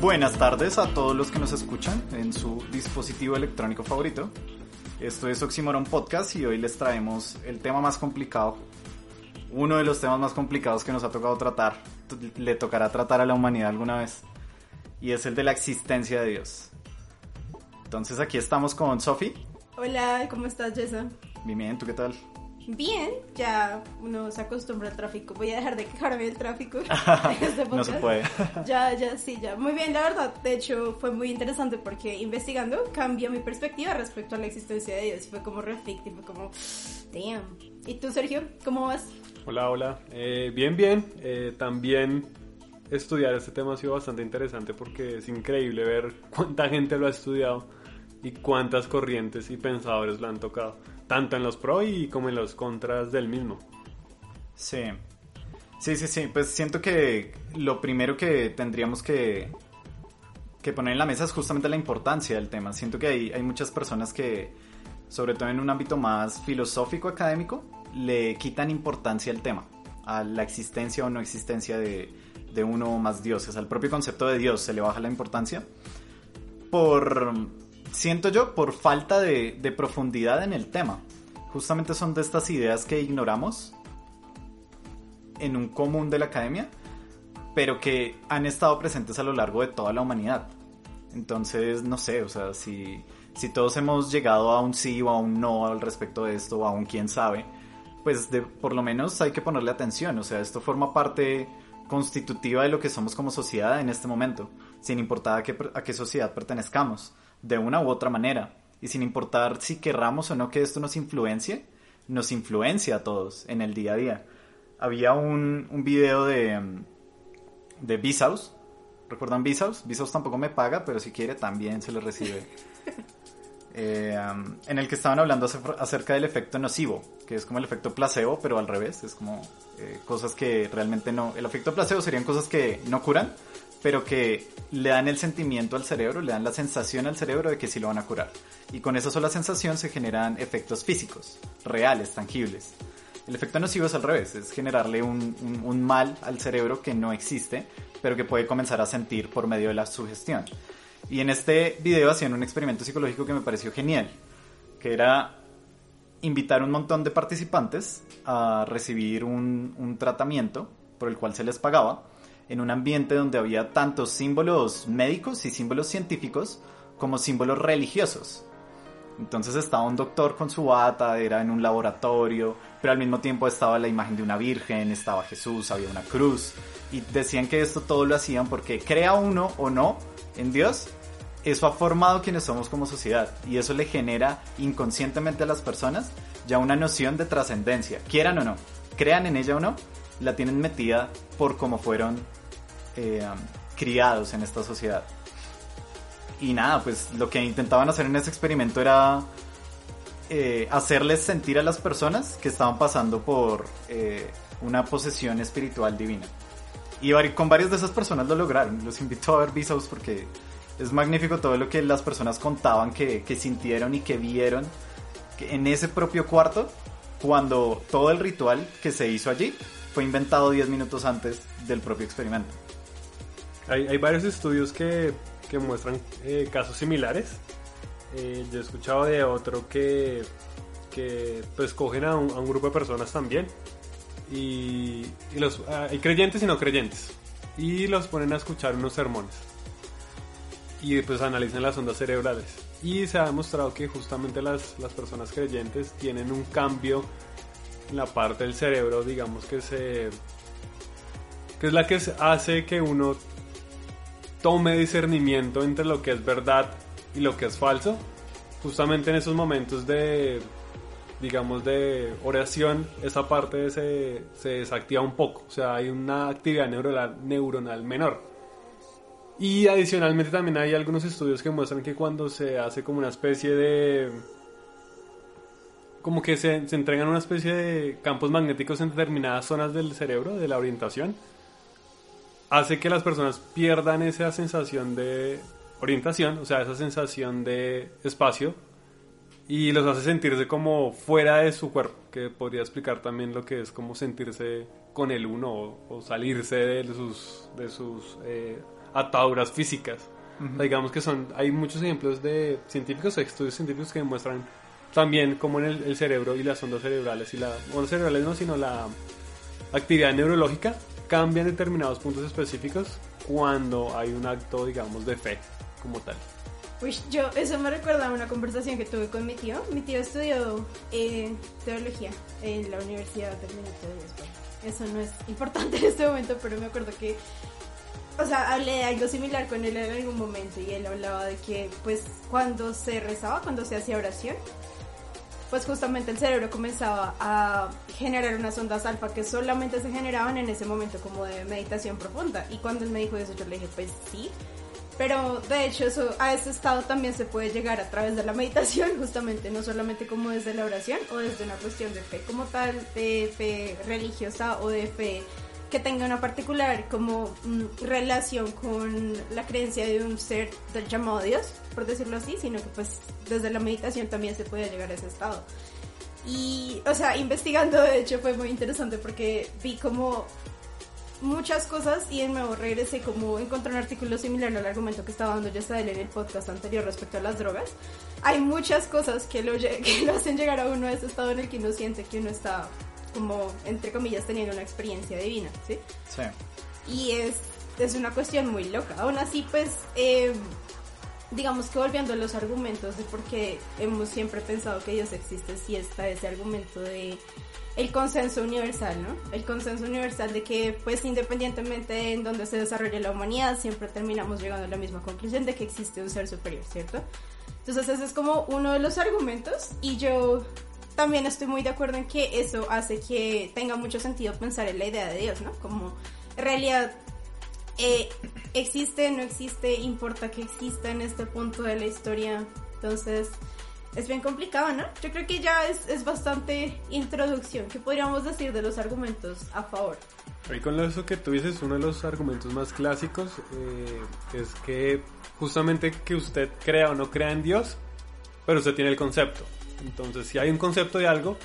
Buenas tardes a todos los que nos escuchan en su dispositivo electrónico favorito. Esto es Oxymoron Podcast y hoy les traemos el tema más complicado, uno de los temas más complicados que nos ha tocado tratar, le tocará tratar a la humanidad alguna vez, y es el de la existencia de Dios. Entonces aquí estamos con Sofi. Hola, ¿cómo estás, Jessa? Bien, bien, ¿tú qué tal? Bien, ya uno se acostumbra al tráfico. Voy a dejar de quejarme del tráfico. este no se puede. Ya, ya, sí, ya. Muy bien, la verdad. De hecho, fue muy interesante porque investigando cambió mi perspectiva respecto a la existencia de Dios. Fue como reflective, fue como, damn. ¿Y tú, Sergio? ¿Cómo vas? Hola, hola. Eh, bien, bien. Eh, también estudiar este tema ha sido bastante interesante porque es increíble ver cuánta gente lo ha estudiado y cuántas corrientes y pensadores lo han tocado tanto en los pros y como en los contras del mismo. Sí. Sí, sí, sí. Pues siento que lo primero que tendríamos que, que poner en la mesa es justamente la importancia del tema. Siento que hay, hay muchas personas que, sobre todo en un ámbito más filosófico, académico, le quitan importancia al tema, a la existencia o no existencia de, de uno o más dioses. Al propio concepto de Dios se le baja la importancia por siento yo, por falta de, profundidad en el tema. Justamente son de estas ideas que ignoramos en un común de la academia, pero que han estado presentes a lo largo de toda la humanidad. Entonces, no sé, o sea, si, si todos hemos llegado a un sí o a un no al respecto de esto, o a un quién sabe, pues de, por lo menos hay que ponerle atención. O sea, esto forma parte constitutiva de lo que somos como sociedad en este momento, sin importar a qué, a qué sociedad pertenezcamos de una u otra manera. Y sin importar si querramos o no que esto nos influencie, nos influencia a todos en el día a día. Había un, un video de, de Vsauce. ¿Recuerdan Vsauce? Vsauce tampoco me paga, pero si quiere también se le recibe. Eh, um, en el que estaban hablando acerca del efecto nocivo, que es como el efecto placebo, pero al revés, es como eh, cosas que realmente no... El efecto placebo serían cosas que no curan, pero que le dan el sentimiento al cerebro, le dan la sensación al cerebro de que sí lo van a curar. Y con esa sola sensación se generan efectos físicos, reales, tangibles. El efecto nocivo es al revés, es generarle un, mal al cerebro que no existe, pero que puede comenzar a sentir por medio de la sugestión. Y en este video hacían un experimento psicológico que me pareció genial, que era invitar un montón de participantes a recibir un tratamiento por el cual se les pagaba en un ambiente donde había tantos símbolos médicos y símbolos científicos como símbolos religiosos. Entonces estaba un doctor con su bata, era en un laboratorio, pero al mismo tiempo estaba la imagen de una virgen, estaba Jesús, había una cruz, y decían que esto todo lo hacían porque crea uno o no en Dios, eso ha formado quienes somos como sociedad, y eso le genera inconscientemente a las personas ya una noción de trascendencia, quieran o no, crean en ella o no, la tienen metida por cómo fueron eh, criados en esta sociedad. Y nada, pues lo que intentaban hacer en ese experimento era eh, hacerles sentir a las personas que estaban pasando por eh, una posesión espiritual divina. Y con varias de esas personas lo lograron. Los invito a ver Visaus porque es magnífico todo lo que las personas contaban que, que sintieron y que vieron en ese propio cuarto cuando todo el ritual que se hizo allí fue inventado 10 minutos antes del propio experimento. Hay, varios estudios que, muestran eh, casos similares. Eh, yo he escuchado de otro que, que pues cogen a un, grupo de personas también y, los, ah, hay creyentes y no creyentes y los ponen a escuchar unos sermones y pues analizan las ondas cerebrales y se ha demostrado que justamente las, las personas creyentes tienen un cambio en la parte del cerebro digamos que se que es la que hace que uno tome discernimiento entre lo que es verdad y lo que es falso, justamente en esos momentos de, digamos, de oración, esa parte se, se desactiva un poco, o sea, hay una actividad neuronal, neuronal menor. Y adicionalmente también hay algunos estudios que muestran que cuando se hace como una especie de... como que se, se entregan una especie de campos magnéticos en determinadas zonas del cerebro, de la orientación, hace que las personas pierdan esa sensación de orientación, o sea, esa sensación de espacio, y los hace sentirse como fuera de su cuerpo, que podría explicar también lo que es como sentirse con el uno o, salirse de sus, de sus eh, ataduras físicas. Digamos que son, hay muchos ejemplos de científicos, estudios científicos que demuestran también cómo en el, el cerebro y las ondas cerebrales y la, ondas cerebrales no, sino la actividad neurológica cambian determinados puntos específicos cuando hay un acto, digamos, de fe como tal. Uy, yo, eso me recuerda a una conversación que tuve con mi tío. Mi tío estudió eh, teología en la Universidad del Benito de España. Eso no es importante en este momento, pero me acuerdo que, o sea, hablé de algo similar con él en algún momento y él hablaba de que, pues, cuando se rezaba, cuando se hacía oración, pues justamente el cerebro comenzaba a generar unas ondas alfa que solamente se generaban en ese momento como de meditación profunda. Y cuando él me dijo eso, yo le dije, pues sí, pero de hecho a ese estado también se puede llegar a través de la meditación, justamente, no solamente como desde la oración o desde una cuestión de fe como tal, de fe religiosa o de fe que tenga una particular como mm, relación con la creencia de un ser del llamado Dios, por decirlo así, sino que pues desde la meditación también se puede llegar a ese estado. Y, o sea, investigando de hecho fue muy interesante porque vi como muchas cosas y de nuevo regresé como encontré un artículo similar al argumento que estaba dando yo en el podcast anterior respecto a las drogas. Hay muchas cosas que lo, que lo hacen llegar a uno a ese estado en el que uno siente que uno está como, entre comillas, teniendo una experiencia divina, ¿sí? Sí. Y es, es una cuestión muy loca. Aún así, pues, eh, digamos que volviendo a los argumentos de por qué hemos siempre pensado que Dios existe, sí está ese argumento de el consenso universal, ¿no? El consenso universal de que, pues, independientemente de en donde se desarrolle la humanidad, siempre terminamos llegando a la misma conclusión de que existe un ser superior, ¿cierto? Entonces, ese es como uno de los argumentos y yo también estoy muy de acuerdo en que eso hace que tenga mucho sentido pensar en la idea de Dios, ¿no? Como, realidad, eh, existe, no existe, importa que exista en este punto de la historia. Entonces, es bien complicado, ¿no? Yo creo que ya es, es bastante introducción. ¿Qué podríamos decir de los argumentos a favor? Y con eso que tú dices, uno de los argumentos más clásicos eh, es que justamente que usted crea o no crea en Dios, pero usted tiene el concepto. Entonces, si hay un concepto de algo,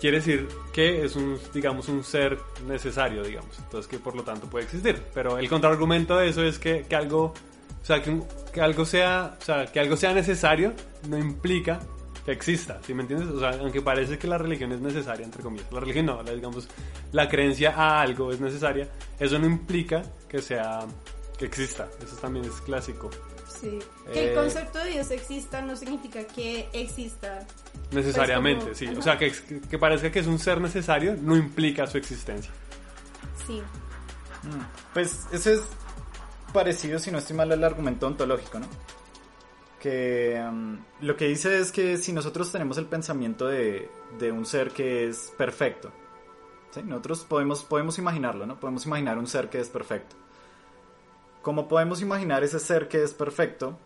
quiere decir que es un, digamos, un ser necesario, digamos. Entonces, que por lo tanto puede existir. Pero el contraargumento de eso es que, que algo o sea, que, que, algo sea, o sea, que algo sea necesario no implica que exista, ¿sí me entiendes? O sea, aunque parece que la religión es necesaria, entre comillas, la religión no, la, digamos, la creencia a algo es necesaria, eso no implica que sea, que exista, eso también es clásico. Sí, que el eh, concepto de Dios exista no significa que exista. Necesariamente, pues sí, o sea, que, que parezca que es un ser necesario no implica su existencia. Sí. Mm, pues ese es parecido, si no estoy mal, al argumento ontológico, ¿no? Que um, lo que dice es que si nosotros tenemos el pensamiento de, de un ser que es perfecto, ¿sí? nosotros podemos, podemos imaginarlo, ¿no? Podemos imaginar un ser que es perfecto. ¿Cómo podemos imaginar ese ser que es perfecto?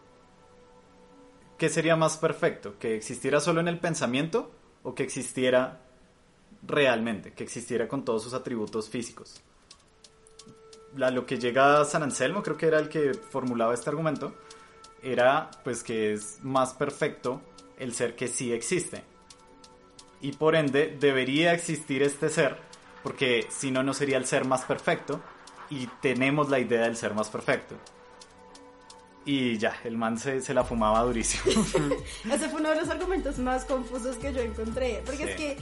¿Qué sería más perfecto? ¿Que existiera solo en el pensamiento o que existiera realmente? Que existiera con todos sus atributos físicos lo que llega San Anselmo, creo que era el que formulaba este argumento, era pues que es más perfecto el ser que sí existe. Y por ende debería existir este ser, porque si no, no sería el ser más perfecto, y tenemos la idea del ser más perfecto. Y ya, el man se, se la fumaba durísimo. Ese fue uno de los argumentos más confusos que yo encontré, porque es que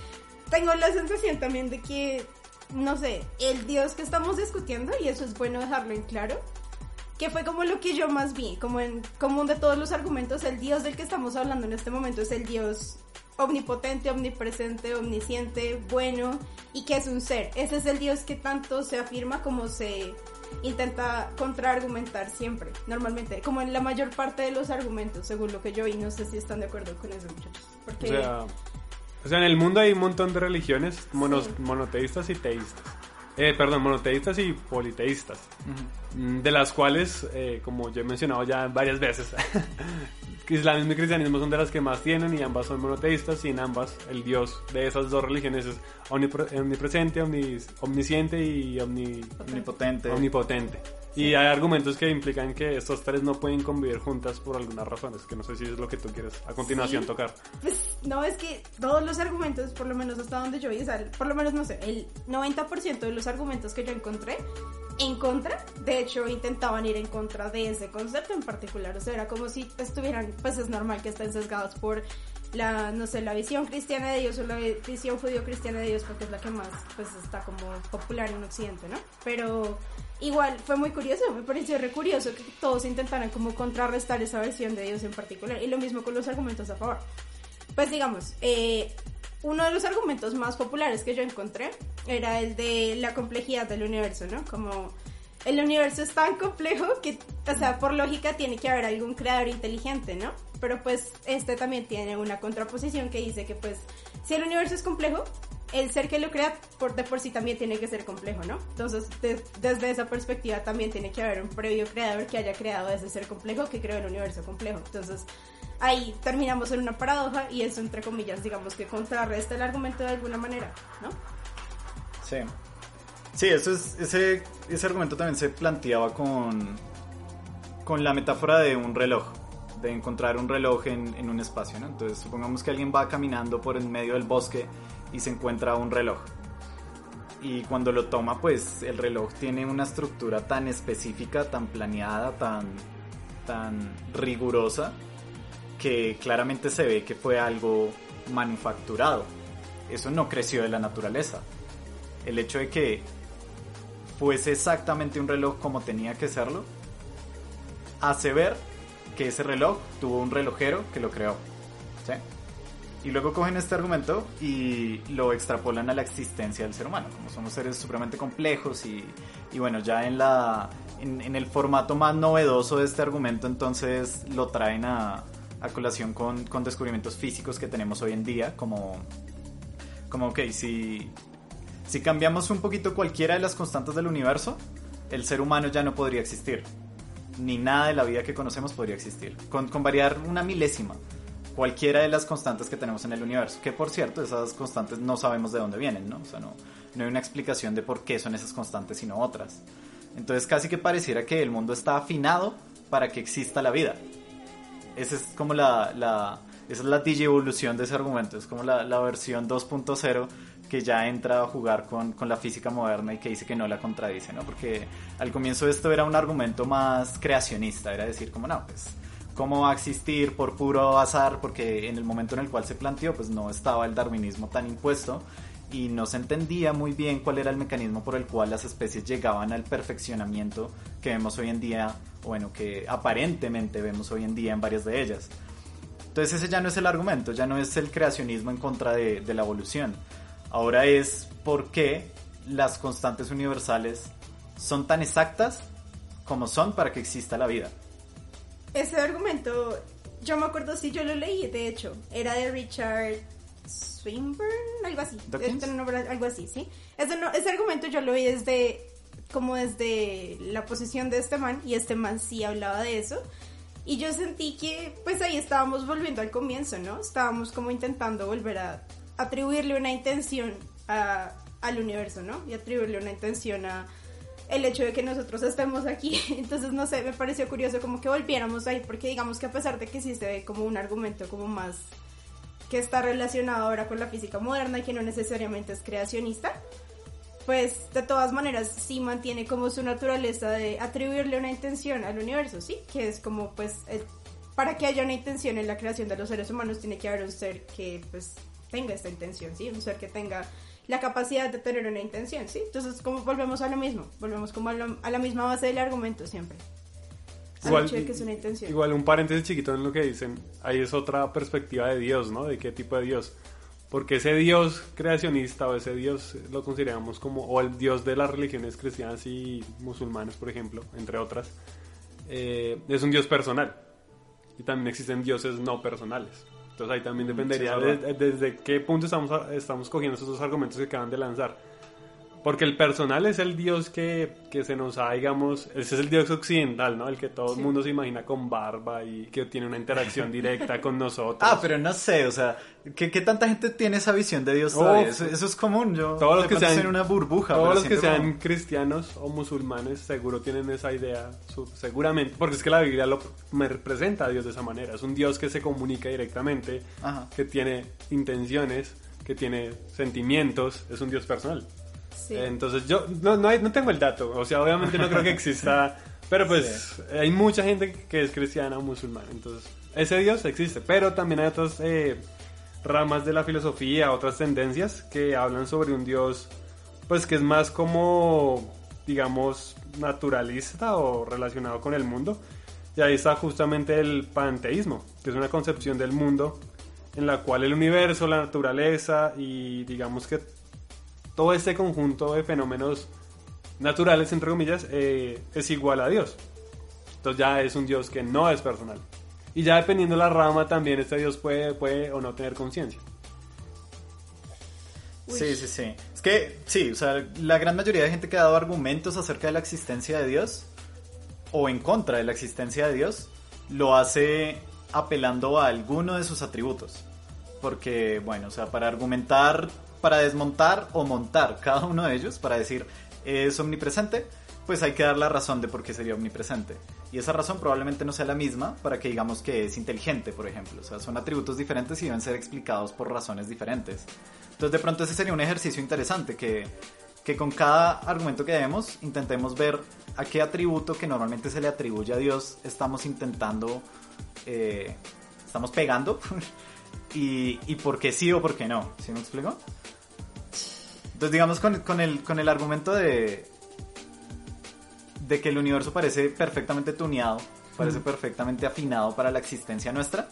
tengo la sensación también de que no sé, el Dios que estamos discutiendo, y eso es bueno dejarlo en claro, que fue como lo que yo más vi, como en común de todos los argumentos, el Dios del que estamos hablando en este momento es el Dios omnipotente, omnipresente, omnisciente, bueno y que es un ser. Ese es el Dios que tanto se afirma como se intenta contraargumentar siempre, normalmente, como en la mayor parte de los argumentos, según lo que yo vi, no sé si están de acuerdo con eso, muchachos. Porque... O sea, en el mundo hay un montón de religiones monoteístas y teístas. Eh, perdón, monoteístas y politeístas. De las cuales, eh, como yo he mencionado ya varias veces, islamismo y cristianismo son de las que más tienen y ambas son monoteístas y en ambas el dios de esas dos religiones es omnipresente, omnisciente y omnipotente. Omnipotente. Y hay argumentos que implican que estos tres no pueden convivir juntas por algunas razones, que no sé si es lo que tú quieres a continuación Sí. tocar. Pues no, es que todos los argumentos, por lo menos hasta donde yo vi, o sea, por lo menos no sé, el 90% de los argumentos que yo encontré en contra, de hecho intentaban ir en contra de ese concepto en particular, o sea, era como si estuvieran, pues es normal que estén sesgados por la, no sé, la visión cristiana de Dios o la visión judío-cristiana de Dios porque es la que más, pues está como popular en Occidente, ¿no? Pero igual fue muy curioso, me pareció re curioso que todos intentaran como contrarrestar esa versión de Dios en particular y lo mismo con los argumentos a favor. Pues digamos, eh, uno de los argumentos más populares que yo encontré era el de la complejidad del universo, ¿no? Como el universo es tan complejo que, o sea, por lógica tiene que haber algún creador inteligente, ¿no? Pero pues este también tiene una contraposición que dice que pues si el universo es complejo, el ser que lo crea por de por sí también tiene que ser complejo, ¿no? Entonces, de- desde esa perspectiva también tiene que haber un previo creador que haya creado ese ser complejo que creó el universo complejo. Entonces, ahí terminamos en una paradoja y eso, entre comillas, digamos que contrarresta el argumento de alguna manera, ¿no? Sí. Sí, eso es, ese, ese argumento también se planteaba con, con la metáfora de un reloj, de encontrar un reloj en, en un espacio, ¿no? Entonces, supongamos que alguien va caminando por en medio del bosque y se encuentra un reloj. Y cuando lo toma, pues el reloj tiene una estructura tan específica, tan planeada, tan, tan rigurosa, que claramente se ve que fue algo manufacturado. Eso no creció de la naturaleza. El hecho de que fuese exactamente un reloj como tenía que serlo, hace ver que ese reloj tuvo un relojero que lo creó. ¿sí? Y luego cogen este argumento y lo extrapolan a la existencia del ser humano, como somos seres supremamente complejos y, y bueno, ya en, la, en, el formato más novedoso de este argumento entonces lo traen a, a colación con, con descubrimientos físicos que tenemos hoy en día, como, como ok, si, si cambiamos un poquito cualquiera de las constantes del universo, el ser humano ya no podría existir. Ni nada de la vida que conocemos podría existir. Con, con variar una milésima cualquiera de las constantes que tenemos en el universo. Que por cierto, esas constantes no sabemos de dónde vienen, ¿no? O sea, no, no hay una explicación de por qué son esas constantes sino otras. Entonces casi que pareciera que el mundo está afinado para que exista la vida. Esa es como la, la, esa es la digievolución de ese argumento. Es como la, la versión 2.0 que ya entra a jugar con, con, la física moderna y que dice que no la contradice, ¿no? Porque al comienzo esto era un argumento más creacionista, era decir, como no, pues cómo va a existir por puro azar, porque en el momento en el cual se planteó, pues no estaba el darwinismo tan impuesto y no se entendía muy bien cuál era el mecanismo por el cual las especies llegaban al perfeccionamiento que vemos hoy en día, bueno, que aparentemente vemos hoy en día en varias de ellas. Entonces ese ya no es el argumento, ya no es el creacionismo en contra de, de la evolución. Ahora es por qué las constantes universales son tan exactas como son para que exista la vida. Ese argumento, yo me acuerdo si yo lo leí, de hecho, era de Richard Swinburne, algo así. Este nombre, algo así, ¿sí? Ese, no, ese argumento yo lo vi desde, como desde la posición de este man, y este man sí hablaba de eso. Y yo sentí que, pues ahí estábamos volviendo al comienzo, ¿no? Estábamos como intentando volver a atribuirle una intención a, al universo, ¿no? Y atribuirle una intención a el hecho de que nosotros estemos aquí. Entonces, no sé, me pareció curioso como que volviéramos ahí, porque digamos que a pesar de que sí se ve como un argumento como más que está relacionado ahora con la física moderna y que no necesariamente es creacionista, pues de todas maneras sí mantiene como su naturaleza de atribuirle una intención al universo, ¿sí? Que es como pues para que haya una intención en la creación de los seres humanos tiene que haber un ser que pues tenga esta intención, ¿sí? Un ser que tenga la capacidad de tener una intención, ¿sí? Entonces, como volvemos a lo mismo, volvemos como a, lo, a la misma base del argumento siempre. Igual, que es una intención. igual un paréntesis chiquito en lo que dicen, ahí es otra perspectiva de Dios, ¿no? De qué tipo de Dios. Porque ese Dios creacionista o ese Dios lo consideramos como, o el Dios de las religiones cristianas y musulmanes, por ejemplo, entre otras, eh, es un Dios personal. Y también existen dioses no personales. Entonces ahí también dependería Sí, de, de, desde qué punto estamos, estamos cogiendo esos dos argumentos que acaban de lanzar. Porque el personal es el dios que, que se nos ha, digamos, ese es el dios occidental, ¿no? El que todo el mundo se imagina con barba y que tiene una interacción directa con nosotros. Ah, pero no sé, o sea, ¿qué, qué tanta gente tiene esa visión de Dios todavía? Eso, eso es común, yo todos los que sean una burbuja. todos los que sean como- cristianos o musulmanes seguro tienen esa idea seguramente porque es que la Biblia lo me representa a Dios de esa manera es un Dios que se comunica directamente Ajá. que tiene intenciones que tiene sentimientos es un Dios personal Sí. entonces yo no, no, hay- no tengo el dato o sea obviamente no creo que exista pero pues hay mucha gente que es cristiana o musulmana entonces ese Dios existe pero también hay otras eh, ramas de la filosofía otras tendencias que hablan sobre un Dios pues que es más como, digamos, naturalista o relacionado con el mundo. Y ahí está justamente el panteísmo, que es una concepción del mundo en la cual el universo, la naturaleza y digamos que todo este conjunto de fenómenos naturales, entre comillas, eh, es igual a Dios. Entonces ya es un Dios que no es personal. Y ya dependiendo de la rama también este Dios puede, puede o no tener conciencia. Sí, sí, sí. Es que, sí, o sea, la gran mayoría de gente que ha dado argumentos acerca de la existencia de Dios o en contra de la existencia de Dios, lo hace apelando a alguno de sus atributos. Porque, bueno, o sea, para argumentar, para desmontar o montar cada uno de ellos, para decir es omnipresente, pues hay que dar la razón de por qué sería omnipresente. Y esa razón probablemente no sea la misma para que digamos que es inteligente, por ejemplo. O sea, son atributos diferentes y deben ser explicados por razones diferentes. Entonces, de pronto ese sería un ejercicio interesante que, que con cada argumento que demos intentemos ver a qué atributo que normalmente se le atribuye a Dios estamos intentando, eh, estamos pegando y, y por qué sí o por qué no. ¿Sí me explico? Entonces, digamos, con, con el, con el argumento de, de que el universo parece perfectamente tuneado, parece perfectamente afinado para la existencia nuestra,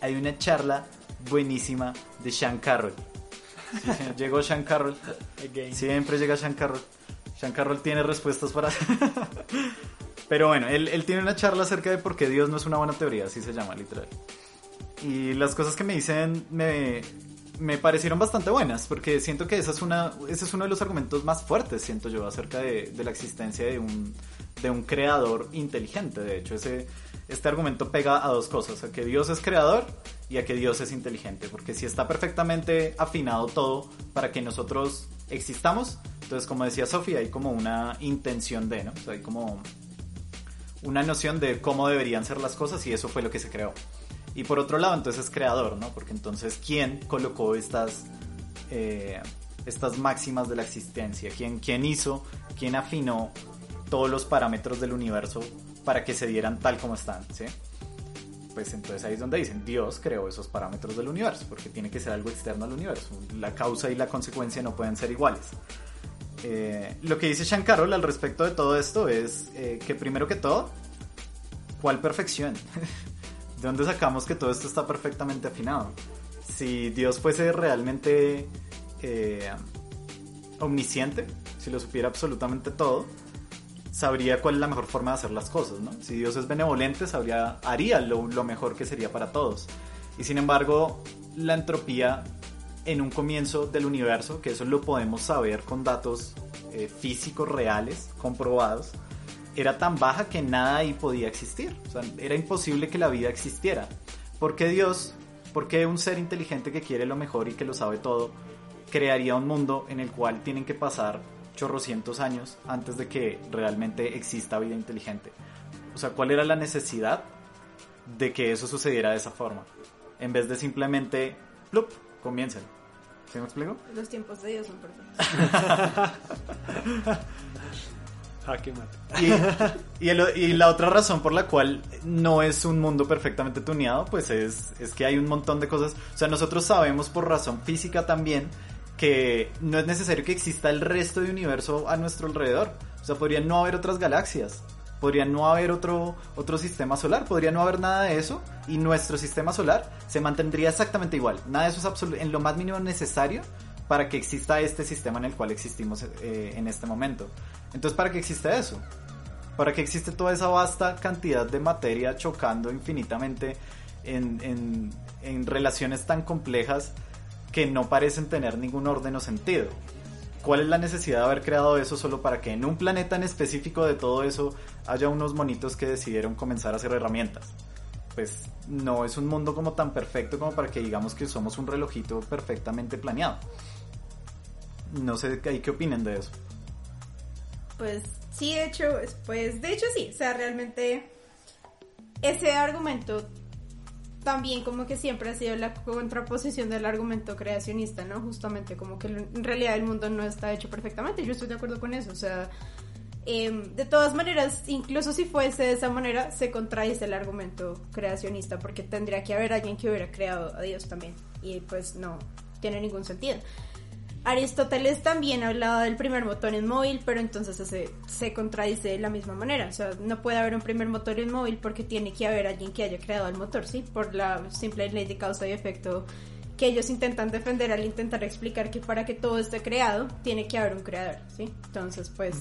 hay una charla buenísima de Sean Carroll. Sí, sí, llegó Sean Carroll. Siempre llega Sean Carroll. Sean Carroll tiene respuestas para... Pero bueno, él, él tiene una charla acerca de por qué Dios no es una buena teoría, así se llama literal. Y las cosas que me dicen me, me parecieron bastante buenas, porque siento que esa es una, ese es uno de los argumentos más fuertes, siento yo, acerca de, la existencia de un, de un creador inteligente. De hecho, ese, este argumento pega a dos cosas, a que Dios es creador y a que Dios es inteligente, porque si está perfectamente afinado todo para que nosotros existamos, entonces como decía Sofía, hay como una intención de, ¿no? Hay como una noción de cómo deberían ser las cosas y eso fue lo que se creó. Y por otro lado, entonces es creador, ¿no? Porque entonces, ¿quién colocó estas, eh, estas máximas de la existencia? ¿Quién, ¿Quién hizo, quién afinó todos los parámetros del universo para que se dieran tal como están, ¿sí? Pues entonces ahí es donde dicen, Dios creó esos parámetros del universo, porque tiene que ser algo externo al universo. La causa y la consecuencia no pueden ser iguales. Eh, lo que dice Sean Carroll al respecto de todo esto es eh, que primero que todo, ¿cuál perfección? ¿De dónde sacamos que todo esto está perfectamente afinado? Si Dios fuese realmente eh, omnisciente, si lo supiera absolutamente todo, sabría cuál es la mejor forma de hacer las cosas, ¿no? Si Dios es benevolente, sabría, haría lo, mejor que sería para todos. Y sin embargo, la entropía en un comienzo del universo, que eso lo podemos saber con datos eh, físicos reales, comprobados, era tan baja que nada ahí podía existir. O sea, era imposible que la vida existiera. ¿Por qué Dios, por qué un ser inteligente que quiere lo mejor y que lo sabe todo, crearía un mundo en el cual tienen que pasar chorrocientos años antes de que realmente exista vida inteligente? O sea, ¿cuál era la necesidad de que eso sucediera de esa forma? En vez de simplemente, ¡plup! comiencen. ¿Sí me explico? Los tiempos de Dios son perfectos. Mate. Y, y, la otra razón por la cual no es un mundo perfectamente tuneado, pues es, es que hay un montón de cosas. O sea, nosotros sabemos por razón física también que no es necesario que exista el resto de universo a nuestro alrededor. O sea, podría no haber otras galaxias. Podría no haber otro, otro sistema solar, podría no haber nada de eso y nuestro sistema solar se mantendría exactamente igual. Nada de eso es en lo más mínimo necesario para que exista este sistema en el cual existimos eh, en este momento. Entonces, ¿para qué existe eso? ¿Para qué existe toda esa vasta cantidad de materia chocando infinitamente en, en- relaciones tan complejas que no parecen tener ningún orden o sentido? ¿cuál es la necesidad de haber creado eso solo para que en un planeta en específico de todo eso haya unos monitos que decidieron comenzar a hacer herramientas? Pues no es un mundo como tan perfecto como para que digamos que somos un relojito perfectamente planeado. No sé qué opinen de eso. Pues sí, de hecho, pues de hecho sí, o sea, realmente ese argumento también como que siempre ha sido la contraposición del argumento creacionista, ¿no? Justamente como que en realidad el mundo no está hecho perfectamente, yo estoy de acuerdo con eso, o sea, em, de todas maneras, incluso si fuese de esa manera, se contradice el argumento creacionista, porque tendría que haber alguien que hubiera creado a Dios también, y pues no tiene ningún sentido. Aristóteles también hablaba del primer motor en móvil, pero entonces se, contradice de la misma manera. O sea, no puede haber un primer motor en móvil porque tiene que haber alguien que haya creado el motor, ¿sí? Por la simple ley de causa y efecto que ellos intentan defender al intentar explicar que para que todo esté creado, tiene que haber un creador, ¿sí? Entonces, pues,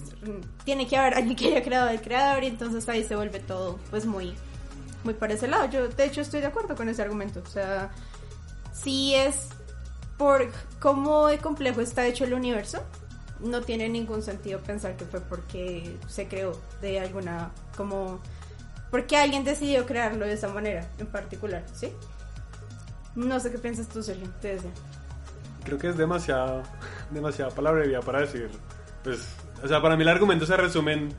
tiene que haber alguien que haya creado el creador y entonces ahí se vuelve todo, pues, muy, muy para ese lado. Yo, de hecho, estoy de acuerdo con ese argumento. O sea, sí es por cómo de complejo está hecho el universo, no tiene ningún sentido pensar que fue porque se creó de alguna, como, porque alguien decidió crearlo de esa manera en particular, ¿sí? No sé qué piensas tú, Sergio, te Creo que es demasiado, demasiada palabrería para decir, pues, o sea, para mí el argumento se resume en,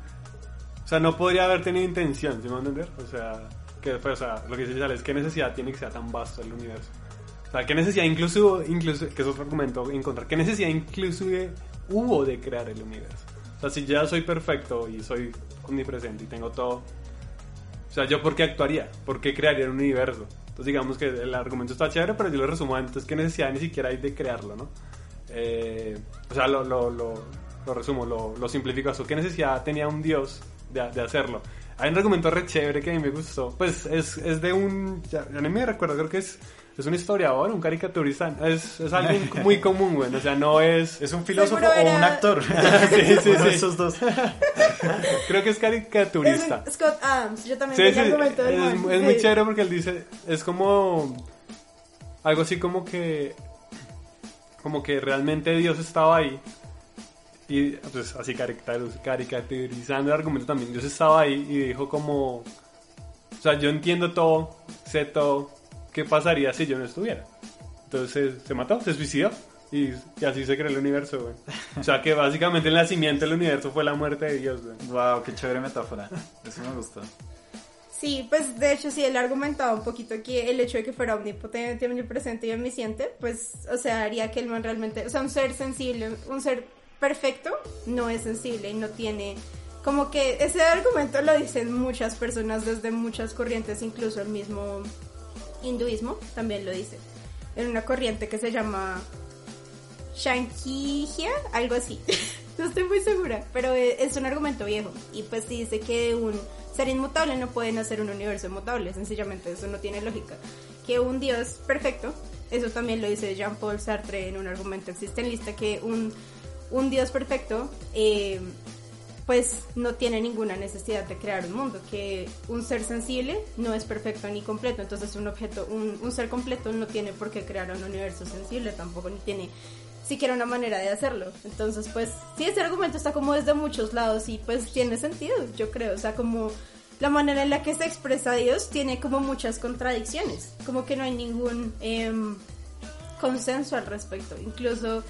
o sea, no podría haber tenido intención, ¿sí me van a entender? O sea, que, pues, o sea, lo que dice es ¿qué necesidad tiene que sea tan vasto el universo? O sea, ¿qué necesidad incluso, incluso, que es otro argumento encontrar, qué necesidad inclusive hubo de crear el universo? O sea, si ya soy perfecto y soy omnipresente y tengo todo, o sea, ¿yo por qué actuaría? ¿Por qué crearía un universo? Entonces digamos que el argumento está chévere, pero yo lo resumo entonces qué necesidad ni siquiera hay de crearlo, ¿no? Eh, o sea, lo, lo, lo, lo resumo, lo, simplifico. ¿Qué necesidad tenía un dios de, de hacerlo? Hay un argumento re chévere que a mí me gustó. Pues es, es de un... Ya, ya no me recuerdo, creo que es es un historiador, un caricaturista, es, es alguien muy común, güey. O sea, no es. Es un filósofo o un actor. sí, sí, sí. Esos dos. Creo que es caricaturista. Scott Adams, yo también sí, sí, es, es muy chévere porque él dice, es como algo así como que como que realmente Dios estaba ahí y pues así caricaturizando el argumento también Dios estaba ahí y dijo como o sea yo entiendo todo sé todo ¿qué pasaría si yo no estuviera? Entonces se mató, se suicidó. Y, así se creó el universo, güey. O sea que básicamente el nacimiento del universo fue la muerte de Dios, güey. Wow, qué chévere metáfora. Eso me gustó. Sí, pues de hecho sí, él argumentaba un poquito que el hecho de que fuera omnipotente, omnipresente y omnisciente, pues, o sea, haría que el man realmente, o sea, un ser sensible, un ser perfecto, no es sensible y no tiene, como que ese argumento lo dicen muchas personas desde muchas corrientes, incluso el mismo hinduismo también lo dice. En una corriente que se llama Shankihya, algo así. no estoy muy segura, pero e, es un argumento viejo. Y pues dice que un ser inmutable no puede nacer un universo inmutable, sencillamente eso no tiene lógica. Que un Dios perfecto, eso también lo dice Jean-Paul Sartre en un argumento existencialista, que un, un Dios perfecto eh, pues no tiene ninguna necesidad de crear un mundo, que un ser sensible no es perfecto ni completo, entonces un objeto, un, ser completo no tiene por qué crear un universo sensible, tampoco ni tiene siquiera una manera de hacerlo. Entonces, pues sí, ese argumento está como desde muchos lados y pues tiene sentido, yo creo, o sea, como la manera en la que se expresa Dios tiene como muchas contradicciones, como que no hay ningún em, consenso al respecto, incluso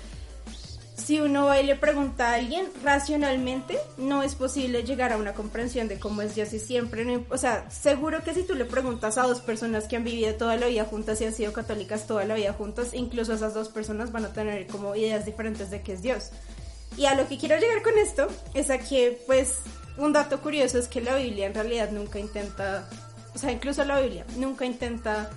si uno va y le pregunta a alguien racionalmente, no es posible llegar a una comprensión de cómo es Dios y siempre, o sea, seguro que si tú le preguntas a dos personas que han vivido toda la vida juntas y han sido católicas toda la vida juntas, incluso esas dos personas van a tener como ideas diferentes de qué es Dios. Y a lo que quiero llegar con esto es a que, pues, un dato curioso es que la Biblia en realidad nunca intenta, o sea, incluso la Biblia nunca intenta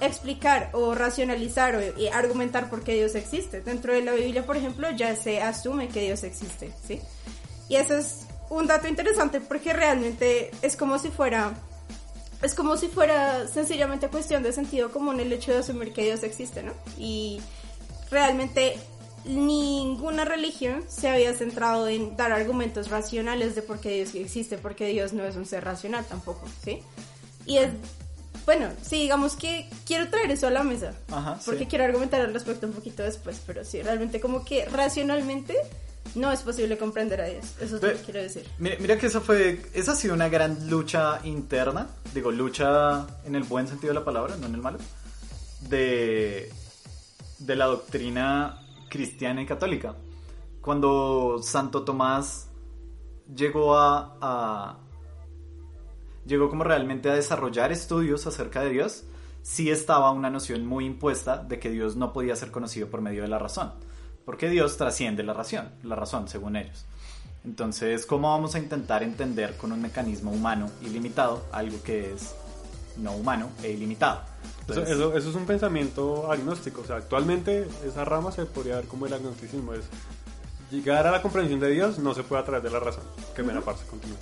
explicar o racionalizar o argumentar por qué Dios existe. Dentro de la Biblia, por ejemplo, ya se asume que Dios existe, ¿sí? Y eso es un dato interesante porque realmente es como si fuera es como si fuera sencillamente cuestión de sentido común el hecho de asumir que Dios existe, ¿no? Y realmente ninguna religión se había centrado en dar argumentos racionales de por qué Dios existe, porque Dios no es un ser racional tampoco, ¿sí? Y es bueno, sí, digamos que quiero traer eso a la mesa. Ajá, porque sí. quiero argumentar al respecto un poquito después, pero sí, realmente como que racionalmente no es posible comprender a Dios. Eso es lo que quiero decir. Mira, mira que esa fue, esa ha sido una gran lucha interna, digo, lucha en el buen sentido de la palabra, no en el malo, de, de la doctrina cristiana y católica. Cuando Santo Tomás llegó a, a- llegó como realmente a desarrollar estudios acerca de Dios, sí estaba una noción muy impuesta de que Dios no podía ser conocido por medio de la razón, porque Dios trasciende la razón, la razón según ellos. Entonces, ¿cómo vamos a intentar entender con un mecanismo humano ilimitado algo que es no humano e ilimitado? Eso, eso es un pensamiento agnóstico. O sea, actualmente esa rama se podría ver como el agnosticismo. Es llegar a la comprensión de Dios no se puede a través de la razón. Que me la parte, continúe.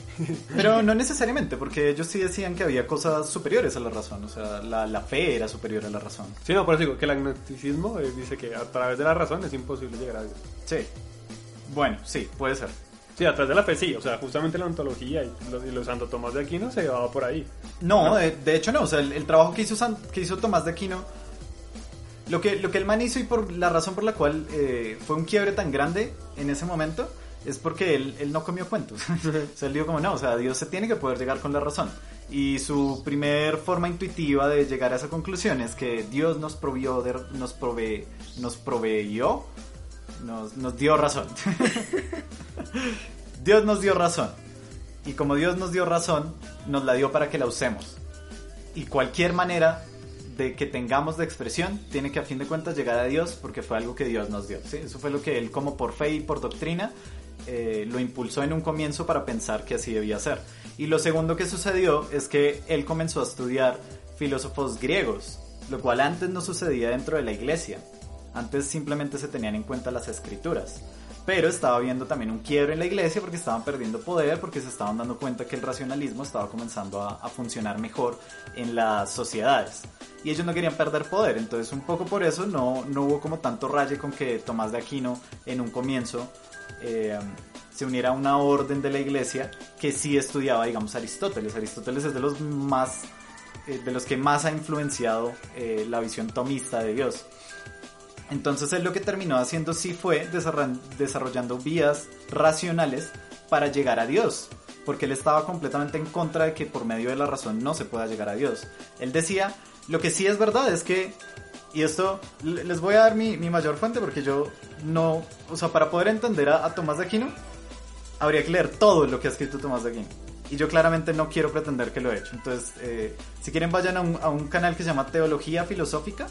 Pero no necesariamente, porque ellos sí decían que había cosas superiores a la razón, o sea, la, la fe era superior a la razón. Sí, no, por eso digo que el agnosticismo eh, dice que a través de la razón es imposible llegar a Dios. Sí. Bueno, sí, puede ser. Sí, a través de la fe sí. O sea, justamente la ontología y los, y los Santo Tomás de Aquino se llevaba por ahí. No, de, de hecho no, o sea, el, el trabajo que hizo, San- que hizo Tomás de Aquino, lo que, lo que el man hizo y por la razón por la cual eh, fue un quiebre tan grande en ese momento, es porque él, él no comió cuentos. o sea, él dijo como no, o sea, Dios se tiene que poder llegar con la razón. Y su primer forma intuitiva de llegar a esa conclusión es que Dios nos provió, de- nos prove, nos proveyó, nos, nos dio razón. Dios nos dio razón. Y como Dios nos dio razón, nos la dio para que la usemos. Y cualquier manera de que tengamos de expresión tiene que a fin de cuentas llegar a Dios porque fue algo que Dios nos dio. ¿sí? Eso fue lo que él como por fe y por doctrina eh, lo impulsó en un comienzo para pensar que así debía ser. Y lo segundo que sucedió es que él comenzó a estudiar filósofos griegos, lo cual antes no sucedía dentro de la iglesia. Antes simplemente se tenían en cuenta las escrituras. Pero estaba habiendo también un quiebre en la iglesia porque estaban perdiendo poder, porque se estaban dando cuenta que el racionalismo estaba comenzando a, a funcionar mejor en las sociedades. Y ellos no querían perder poder, entonces un poco por eso no, no hubo como tanto raye con que Tomás de Aquino en un comienzo eh, se uniera a una orden de la iglesia que sí estudiaba, digamos, Aristóteles. Aristóteles es de los más, eh, de los que más ha influenciado eh, la visión tomista de Dios. Entonces él lo que terminó haciendo sí fue desarrollando vías racionales para llegar a Dios, porque él estaba completamente en contra de que por medio de la razón no se pueda llegar a Dios. Él decía, lo que sí es verdad es que, y esto les voy a dar mi, mi mayor fuente porque yo no, o sea, para poder entender a, a Tomás de Aquino, habría que leer todo lo que ha escrito Tomás de Aquino. Y yo claramente no quiero pretender que lo he hecho. Entonces, eh, si quieren vayan a un, a un canal que se llama Teología Filosófica.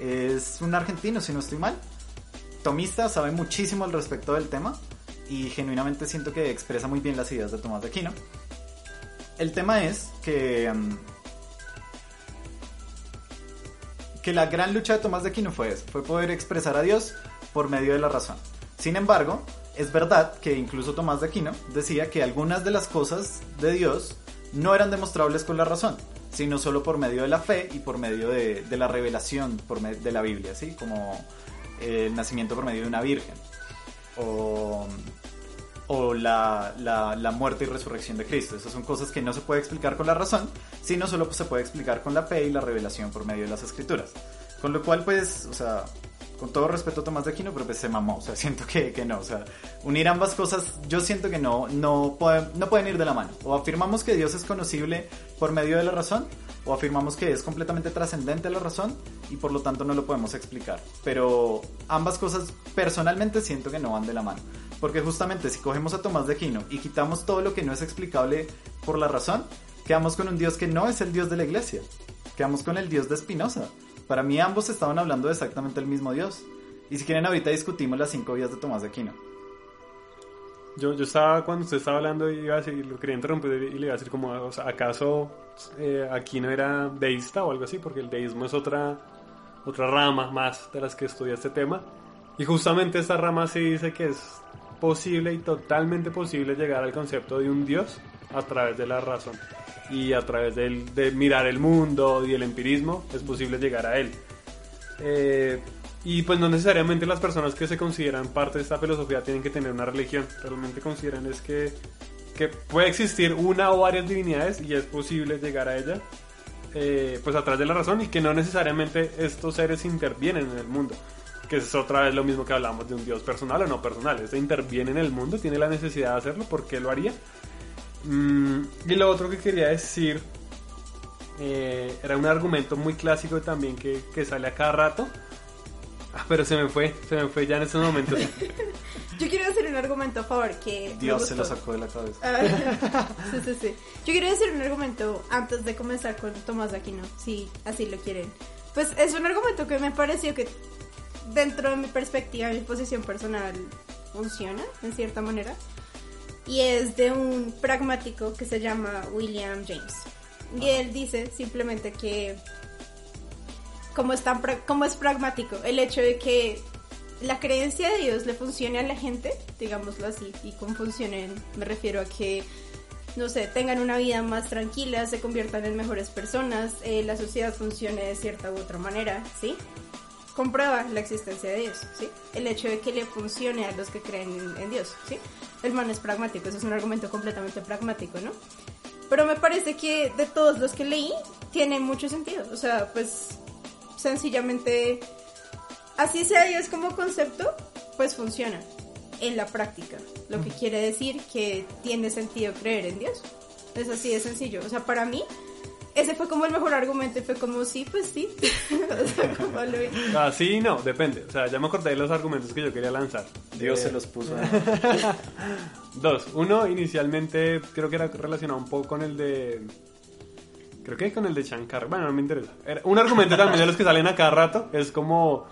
Es un argentino, si no estoy mal. Tomista, sabe muchísimo al respecto del tema. Y genuinamente siento que expresa muy bien las ideas de Tomás de Aquino. El tema es que... mm, que la gran lucha de Tomás de Aquino fue eso, fue poder expresar a Dios por medio de la razón. Sin embargo, es verdad que incluso Tomás de Aquino decía que algunas de las cosas de Dios no eran demostrables con la razón, sino solo por medio de la fe y por medio de, de la revelación por de la Biblia, ¿sí? Como eh, el nacimiento por medio de una virgen, o, o la, la- la muerte y resurrección de Cristo. Esas son cosas que no se puede explicar con la razón, sino solo se puede explicar con la fe y la revelación por medio de las escrituras. Con lo cual, pues, o sea, con todo respeto a Tomás de Aquino, pero pues se mamó, o sea, siento que, que no, o sea, unir ambas cosas, yo siento que no, no, pueden, no pueden ir de la mano. O afirmamos que Dios es conocible por medio de la razón, o afirmamos que es completamente trascendente la razón y por lo tanto no lo podemos explicar. Pero ambas cosas personalmente siento que no van de la mano. Porque justamente si cogemos a Tomás de Aquino y quitamos todo lo que no es explicable por la razón, quedamos con un Dios que no es el Dios de la iglesia. Quedamos con el Dios de Spinoza. Para mí ambos estaban hablando de exactamente el mismo Dios. Y si quieren ahorita discutimos las cinco vías de Tomás de Aquino. Yo, yo estaba, cuando usted estaba hablando, iba a decir, lo quería interrumpir y le iba a decir como, o sea, ¿acaso eh, aquí no era deísta o algo así? Porque el deísmo es otra, otra rama más de las que estudia este tema. Y justamente esta rama sí dice que es posible y totalmente posible llegar al concepto de un Dios a través de la razón. Y a través del, de mirar el mundo y el empirismo es posible llegar a él. Eh, y pues no necesariamente las personas que se consideran parte de esta filosofía tienen que tener una religión. Realmente consideran es que, que puede existir una o varias divinidades y es posible llegar a ella eh, pues atrás de la razón y que no necesariamente estos seres intervienen en el mundo. Que es otra vez lo mismo que hablamos de un Dios personal o no personal. Este interviene en el mundo, tiene la necesidad de hacerlo, ¿por qué lo haría? Mm, y lo otro que quería decir eh, era un argumento muy clásico también que, que sale a cada rato. Ah, pero se me fue, se me fue ya en estos momentos. Yo quiero decir un argumento a favor que... Dios se lo sacó de la cabeza. Ah, sí, sí, sí. Yo quiero decir un argumento antes de comenzar con Tomás Aquino, si así lo quieren. Pues es un argumento que me pareció que dentro de mi perspectiva, mi posición personal, funciona en cierta manera. Y es de un pragmático que se llama William James. Y él dice simplemente que como es, tan como es pragmático, el hecho de que la creencia de Dios le funcione a la gente, digámoslo así, y con funcionen me refiero a que, no sé, tengan una vida más tranquila, se conviertan en mejores personas, eh, la sociedad funcione de cierta u otra manera, ¿sí? Comprueba la existencia de Dios, ¿sí? El hecho de que le funcione a los que creen en, en Dios, ¿sí? El man es pragmático, eso es un argumento completamente pragmático, ¿no? Pero me parece que de todos los que leí, tiene mucho sentido, o sea, pues sencillamente así sea Dios como concepto, pues funciona en la práctica. Lo que quiere decir que tiene sentido creer en Dios. Es así de sencillo. O sea, para mí, ese fue como el mejor argumento. y Fue como, sí, pues sí. o sea, como lo vi. Ah, sí, no, depende. O sea, ya me acordé de los argumentos que yo quería lanzar. Dios Eh, se los puso. Dos. Uno, inicialmente, creo que era relacionado un poco con el de. Creo que con el de Shankar. Bueno, no me interesa. Era- un argumento también de los que salen a cada rato es como.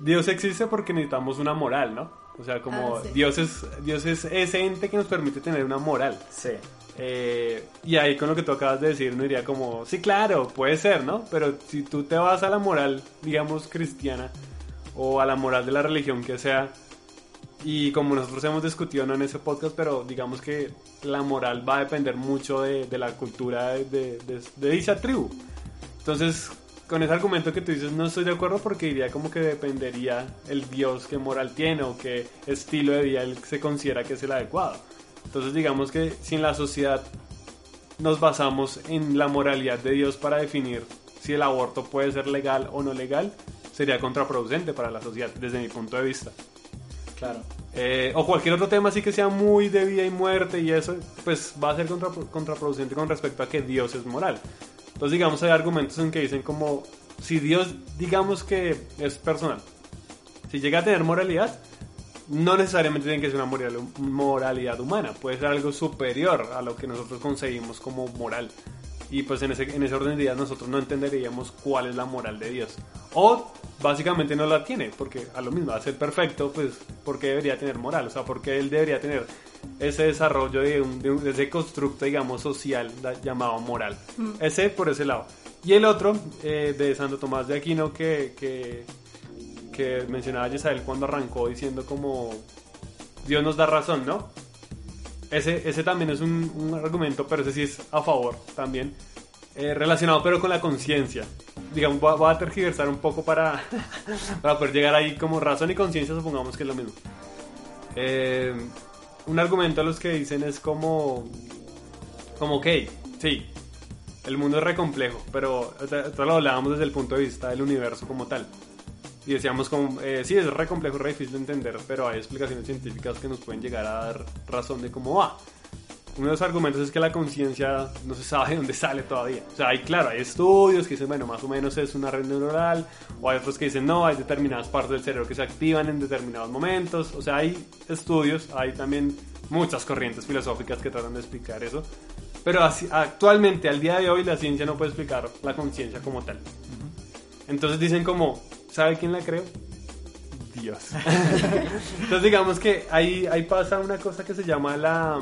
Dios existe porque necesitamos una moral, ¿no? O sea, como Ah, sí. Dios, es, Dios es ese ente que nos permite tener una moral. Sí. Eh, y ahí con lo que tú acabas de decir, uno diría como, sí, claro, puede ser, ¿no? Pero si tú te vas a la moral, digamos, cristiana, o a la moral de la religión que sea, y como nosotros hemos discutido no en ese podcast, pero digamos que la moral va a depender mucho de, de la cultura de, de- de- de dicha tribu. Entonces, con ese argumento que tú dices, no estoy de acuerdo porque diría como que dependería el Dios qué moral tiene o qué estilo de vida él se considera que es el adecuado. Entonces, digamos que si en la sociedad nos basamos en la moralidad de Dios para definir si el aborto puede ser legal o no legal, sería contraproducente para la sociedad, desde mi punto de vista. Claro. Eh, o cualquier otro tema así que sea muy de vida y muerte y eso, pues va a ser contra- contraproducente con respecto a que Dios es moral. Entonces, digamos, hay argumentos en que dicen como, si Dios, digamos que es personal, si llega a tener moralidad, no necesariamente tiene que ser una moral- moralidad humana, puede ser algo superior a lo que nosotros concebimos como moral. Y pues en ese, en ese orden de ideas nosotros no entenderíamos cuál es la moral de Dios. O básicamente no la tiene, porque a lo mismo, a ser perfecto, pues, ¿por qué debería tener moral? O sea, ¿por qué él debería tener ese desarrollo de, un- de un- de ese constructo, digamos, social llamado moral? Ese por ese lado. Y el otro, eh, de Santo Tomás de Aquino, que, que, que mencionaba Yesael cuando arrancó diciendo como Dios nos da razón, ¿no? Ese, ese también es un, un argumento, pero ese sí es a favor también, eh, relacionado pero con la conciencia. Digamos, voy a, voy a tergiversar un poco para, para poder llegar ahí como razón y conciencia, supongamos que es lo mismo. Eh, un argumento a los que dicen es como, como, ok, sí, el mundo es re complejo, pero esto lo hablábamos desde el punto de vista del universo como tal. Y decíamos como, eh, sí, es re complejo, re difícil de entender, pero hay explicaciones científicas que nos pueden llegar a dar razón de cómo va. Uno de los argumentos es que la conciencia no se sabe de dónde sale todavía. O sea, hay, claro, hay estudios que dicen, bueno, más o menos es una red neuronal, o hay otros que dicen, no, hay determinadas partes del cerebro que se activan en determinados momentos. O sea, hay estudios, hay también muchas corrientes filosóficas que tratan de explicar eso. Pero así- actualmente, al día de hoy, la ciencia no puede explicar la conciencia como tal. Entonces dicen como, ¿sabe quién la creó? Dios. Entonces digamos que ahí, ahí pasa una cosa que se llama la...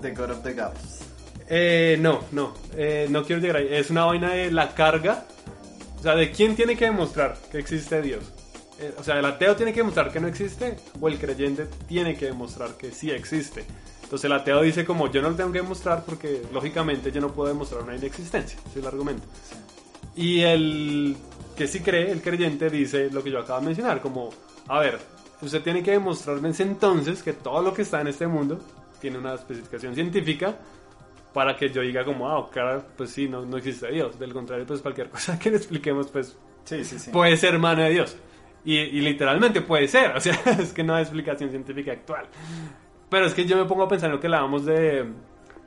The God of the Gods. Eh, no, no, eh, no quiero llegar ahí. Es una vaina de la carga. O sea, ¿de quién tiene que demostrar que existe Dios? Eh, o sea, ¿el ateo tiene que demostrar que no existe? ¿O el creyente tiene que demostrar que sí existe? Entonces el ateo dice como yo no lo tengo que demostrar porque lógicamente yo no puedo demostrar una inexistencia. Ese es el argumento. Y el que sí cree, el creyente, dice lo que yo acabo de mencionar, como, a ver, usted tiene que demostrarme entonces que todo lo que está en este mundo tiene una especificación científica para que yo diga como, ah, cara, pues sí, no, no existe Dios. Del contrario, pues cualquier cosa que le expliquemos, pues Sí, sí, sí. puede ser mano de Dios. Y, y literalmente puede ser, o sea, es que no hay explicación científica actual. Pero es que yo me pongo a pensar en lo que hablábamos de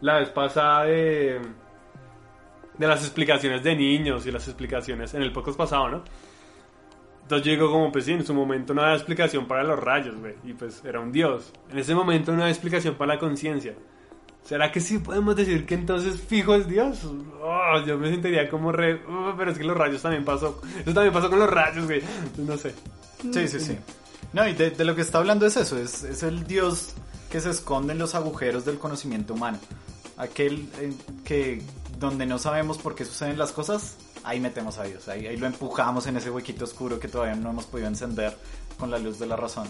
la vez pasada de, de las explicaciones de niños y las explicaciones en el podcast pasado, ¿no? Entonces yo digo como, pues sí, en su momento no había explicación para los rayos, güey, y pues era un dios. En ese momento no había explicación para la conciencia. ¿Será que sí podemos decir que entonces fijo es Dios? Oh, yo me sentiría como re... oh, pero es que los rayos también pasó. Eso también pasó con los rayos, güey. No sé. Sí, sí, sí. No, y de, de lo que está hablando es eso, es, es el Dios que se esconde en los agujeros del conocimiento humano. Aquel eh, que donde no sabemos por qué suceden las cosas, ahí metemos a Dios, ahí, ahí lo empujamos en ese huequito oscuro que todavía no hemos podido encender con la luz de la razón.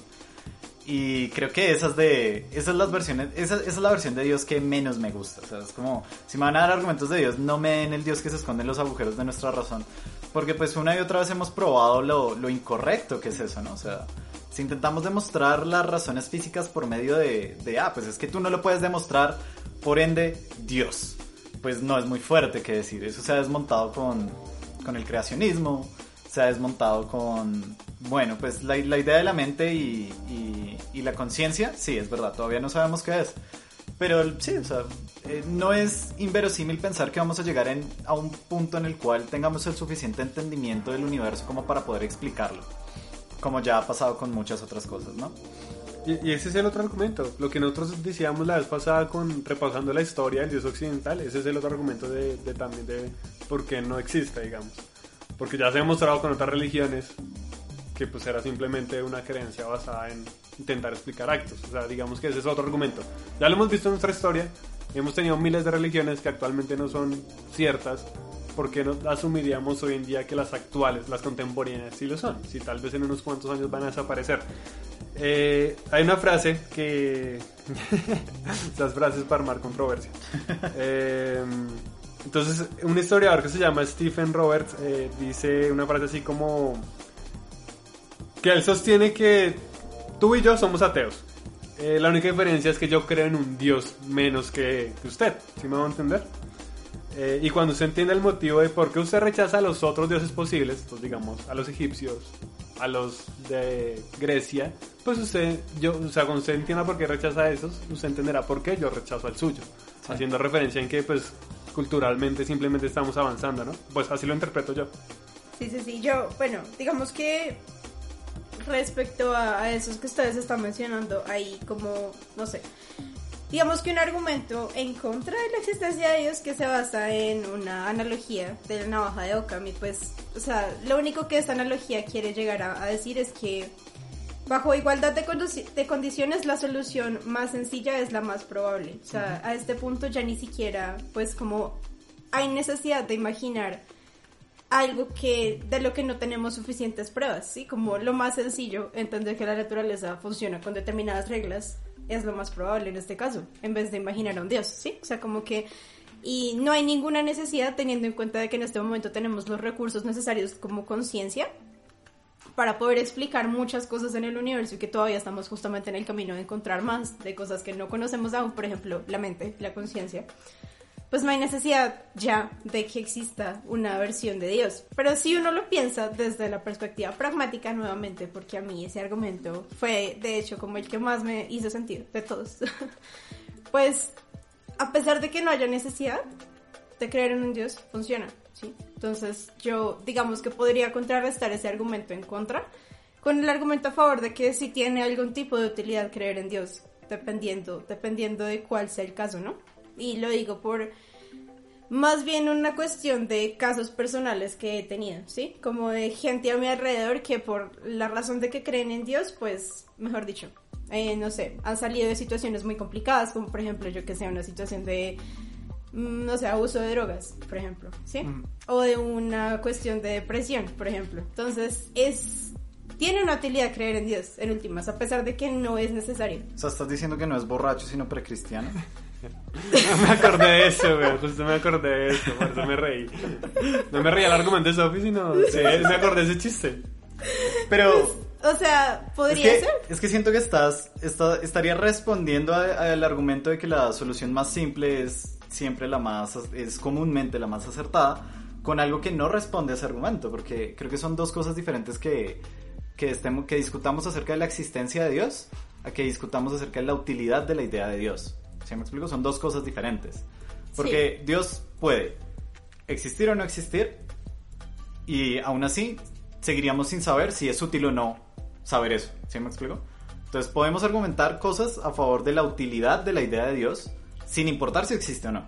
Y creo que esas de esas las versiones, esa, esa es la versión de Dios que menos me gusta. O sea, es como, si me van a dar argumentos de Dios, no me den el Dios que se esconde en los agujeros de nuestra razón. Porque pues una y otra vez hemos probado lo, lo incorrecto que es eso, ¿no? O sea, si intentamos demostrar las razones físicas por medio de, de, ah, pues es que tú no lo puedes demostrar, por ende, Dios. Pues no es muy fuerte que decir. Eso se ha desmontado con, con el creacionismo, se ha desmontado con, bueno, pues la, la idea de la mente y, y, la conciencia, sí, es verdad, todavía no sabemos qué es. Pero sí, o sea, eh, no es inverosímil pensar que vamos a llegar en, a un punto en el cual tengamos el suficiente entendimiento del universo como para poder explicarlo. Como ya ha pasado con muchas otras cosas, ¿no? Y, ese es el otro argumento. Lo que nosotros decíamos la vez pasada con repasando la historia del dios occidental, ese es el otro argumento de, de también de por qué no existe, digamos. Porque ya se ha demostrado con otras religiones que pues era simplemente una creencia basada en intentar explicar actos. O sea, digamos que ese es otro argumento. Ya lo hemos visto en nuestra historia. Hemos tenido miles de religiones que actualmente no son ciertas. ¿Por qué no asumiríamos hoy en día que las actuales, las contemporáneas, sí lo son? Si tal vez en unos cuantos años van a desaparecer. Eh, hay una frase que... Esas frases para armar controversia. Eh, entonces, un historiador que se llama Stephen Roberts eh, dice una frase así como que él sostiene que tú y yo somos ateos. Eh, la única diferencia es que yo creo en un Dios menos que, que usted, ¿sí me va a entender? Eh, y cuando usted entiende el motivo de por qué usted rechaza a los otros dioses posibles, pues digamos a los egipcios, a los de Grecia, pues usted, yo, o sea, cuando usted entienda por qué rechaza a esos, usted entenderá por qué yo rechazo al suyo. Haciendo referencia en que, pues, culturalmente simplemente estamos avanzando, ¿no? Pues así lo interpreto yo. Sí, sí, sí. Yo, bueno, digamos que respecto a, a esos que ustedes están mencionando, ahí como, no sé, digamos que un argumento en contra de la existencia de Dios que se basa en una analogía de la navaja de Okami, pues, o sea, lo único que esta analogía quiere llegar a, a decir es que bajo igualdad de condiciones la solución más sencilla es la más probable. O sea, a este punto ya ni siquiera, pues como hay necesidad de imaginar algo que de lo que no tenemos suficientes pruebas, ¿sí? Como lo más sencillo, entender que la naturaleza funciona con determinadas reglas es lo más probable en este caso, en vez de imaginar a un dios, ¿sí? O sea, como que y no hay ninguna necesidad teniendo en cuenta de que en este momento tenemos los recursos necesarios como conciencia para poder explicar muchas cosas en el universo y que todavía estamos justamente en el camino de encontrar más de cosas que no conocemos aún, por ejemplo, la mente, la conciencia pues no hay necesidad ya de que exista una versión de Dios. Pero si uno lo piensa desde la perspectiva pragmática nuevamente, porque a mí ese argumento fue de hecho como el que más me hizo sentido de todos, pues a pesar de que no haya necesidad de creer en un Dios, funciona, ¿sí? Entonces yo digamos que podría contrarrestar ese argumento en contra con el argumento a favor de que sí tiene algún tipo de utilidad creer en Dios, dependiendo, dependiendo de cuál sea el caso, ¿no? Y lo digo por más bien una cuestión de casos personales que he tenido, ¿sí? Como de gente a mi alrededor que por la razón de que creen en Dios, pues, mejor dicho, eh, no sé, han salido de situaciones muy complicadas, como por ejemplo, yo que sé, una situación de, mm, no sé, abuso de drogas, por ejemplo, ¿sí? Mm. O de una cuestión de depresión, por ejemplo. Entonces, es... Tiene una utilidad creer en Dios, en últimas, a pesar de que no es necesario. O sea, estás diciendo que no es borracho, sino precristiano. No me acordé de eso, güey. Justo me acordé de eso, por eso me reí. No me reí al argumento de Sophie, sino sí, me acordé de ese chiste. Pero O sea, es podría que, ser. es que siento que estás, está- estaría respondiendo al argumento de que la solución más simple es siempre la más, es comúnmente la más acertada, con algo que no responde a ese argumento, porque creo que son dos cosas diferentes que, que, estemos, que discutamos acerca de la existencia de Dios a que discutamos acerca de la utilidad de la idea de Dios. ¿Sí me explico? Son dos cosas diferentes. Porque Dios puede existir o no existir y aún así seguiríamos sin saber si es útil o no saber eso. ¿Sí me explico? Entonces podemos argumentar cosas a favor de la utilidad de la idea de Dios sin importar si existe o no.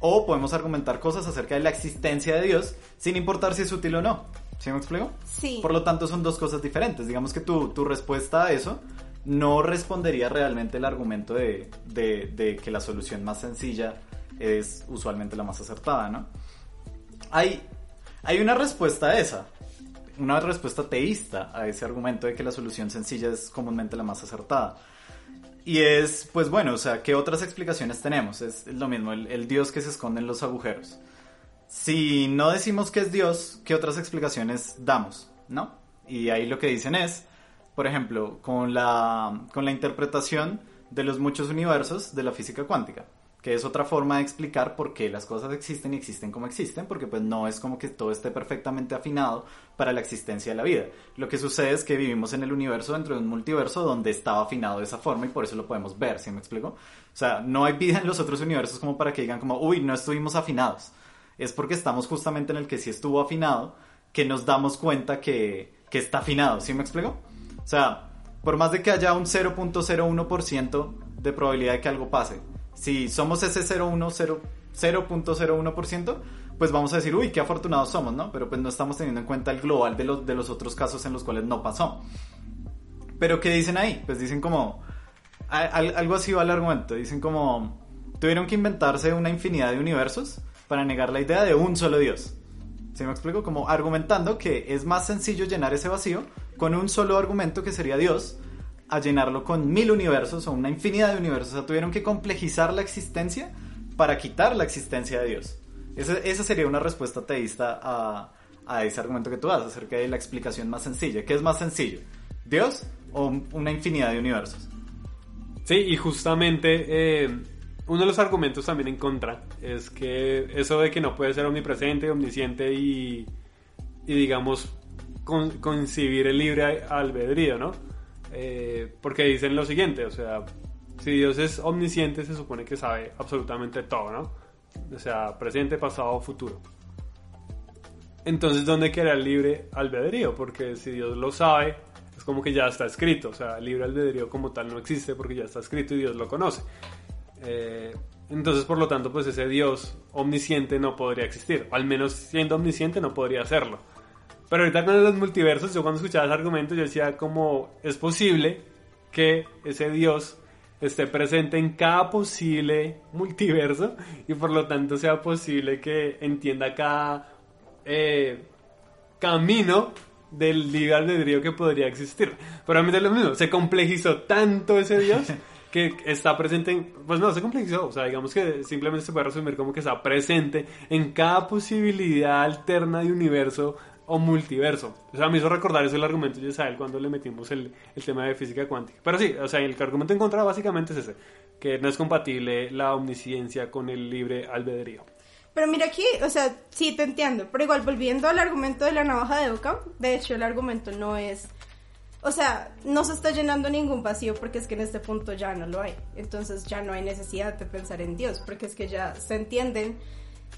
O podemos argumentar cosas acerca de la existencia de Dios sin importar si es útil o no. ¿Sí me explico? Sí. Por lo tanto son dos cosas diferentes. Digamos que tu, tu respuesta a eso no respondería realmente el argumento de, que la solución más sencilla es usualmente la más acertada, ¿no? Hay, hay una respuesta a esa, una respuesta teísta a ese argumento de que la solución sencilla es comúnmente la más acertada. Y es, pues bueno, o sea, ¿qué otras explicaciones tenemos? Es lo mismo, el, Dios que se esconde en los agujeros. Si no decimos que es Dios, ¿qué otras explicaciones damos? ¿No? Y ahí lo que dicen es, por ejemplo, con la, con la interpretación de los muchos universos de la física cuántica que es otra forma de explicar por qué las cosas existen y existen como existen, porque pues no es como que todo esté perfectamente afinado para la existencia de la vida. Lo que sucede es que vivimos en el universo dentro de un multiverso donde estaba afinado de esa forma y por eso lo podemos ver, ¿sí me explico? O sea, no hay vida en los otros universos como para que digan como, uy, no estuvimos afinados. Es porque estamos justamente en el que sí estuvo afinado, que nos damos cuenta que, que está afinado, ¿sí me explico? O sea, por más de que haya un 0.01% de probabilidad de que algo pase, si somos ese 0.01%, pues vamos a decir, uy, qué afortunados somos, ¿no? Pero pues no estamos teniendo en cuenta el global de los, de los otros casos en los cuales no pasó. Pero ¿qué dicen ahí? Pues dicen como, algo así va el argumento, dicen como, tuvieron que inventarse una infinidad de universos para negar la idea de un solo Dios. ¿Sí me explico? Como argumentando que es más sencillo llenar ese vacío con un solo argumento que sería Dios, a llenarlo con mil universos o una infinidad de universos. O sea, tuvieron que complejizar la existencia para quitar la existencia de Dios. Esa, esa sería una respuesta teísta a, a, ese argumento que tú das acerca de la explicación más sencilla. ¿Qué es más sencillo? ¿Dios o una infinidad de universos? Sí, y justamente eh, uno de los argumentos también en contra es que eso de que no puede ser omnipresente, omnisciente y, y digamos, con, concibir el libre albedrío, ¿no? Eh, porque dicen lo siguiente, o sea, si Dios es omnisciente, se supone que sabe absolutamente todo, ¿no? O sea, presente, pasado, futuro. Entonces, ¿dónde queda el libre albedrío? Porque si Dios lo sabe, es como que ya está escrito. O sea, el libre albedrío como tal no existe porque ya está escrito y Dios lo conoce. Eh, entonces, por lo tanto, pues ese Dios omnisciente no podría existir. al menos siendo omnisciente no podría hacerlo. Pero ahorita con los multiversos, yo cuando escuchaba ese argumento, yo decía como es posible que ese Dios esté presente en cada posible multiverso y por lo tanto sea posible que entienda cada eh, camino del libre albedrío que podría existir. Pero a mí es lo mismo, se complejizó tanto ese Dios que está presente, en, pues no, se complejizó, o sea, digamos que simplemente se puede resumir como que está presente en cada posibilidad alterna de universo o multiverso. O sea, me hizo recordar eso el argumento de Isabel cuando le metimos el, el, tema de física cuántica. Pero sí, o sea, el argumento en contra básicamente es ese, que no es compatible la omnisciencia con el libre albedrío. Pero mira aquí, o sea, sí te entiendo, pero igual volviendo al argumento de la navaja de Ockham, de hecho el argumento no es, o sea, no se está llenando ningún vacío porque es que en este punto ya no lo hay. Entonces ya no hay necesidad de pensar en Dios, porque es que ya se entienden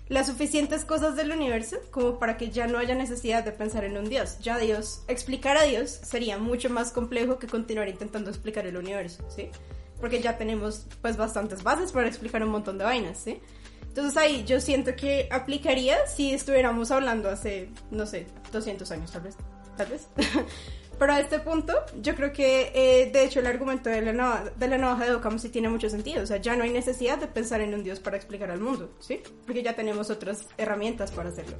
las suficientes cosas del universo como para que ya no haya necesidad de pensar en un Dios. Ya Dios, explicar a Dios sería mucho más complejo que continuar intentando explicar el universo, ¿sí? Porque ya tenemos pues bastantes bases para explicar un montón de vainas, ¿sí? Entonces ahí yo siento que aplicaría si estuviéramos hablando hace, no sé, 200 años tal vez, tal vez. Pero a este punto, yo creo que, eh, de hecho, el argumento de la, navaja, de la sí tiene mucho sentido. O sea, ya no hay necesidad de pensar en un Dios para explicar al mundo, ¿sí? Porque ya tenemos otras herramientas para hacerlo.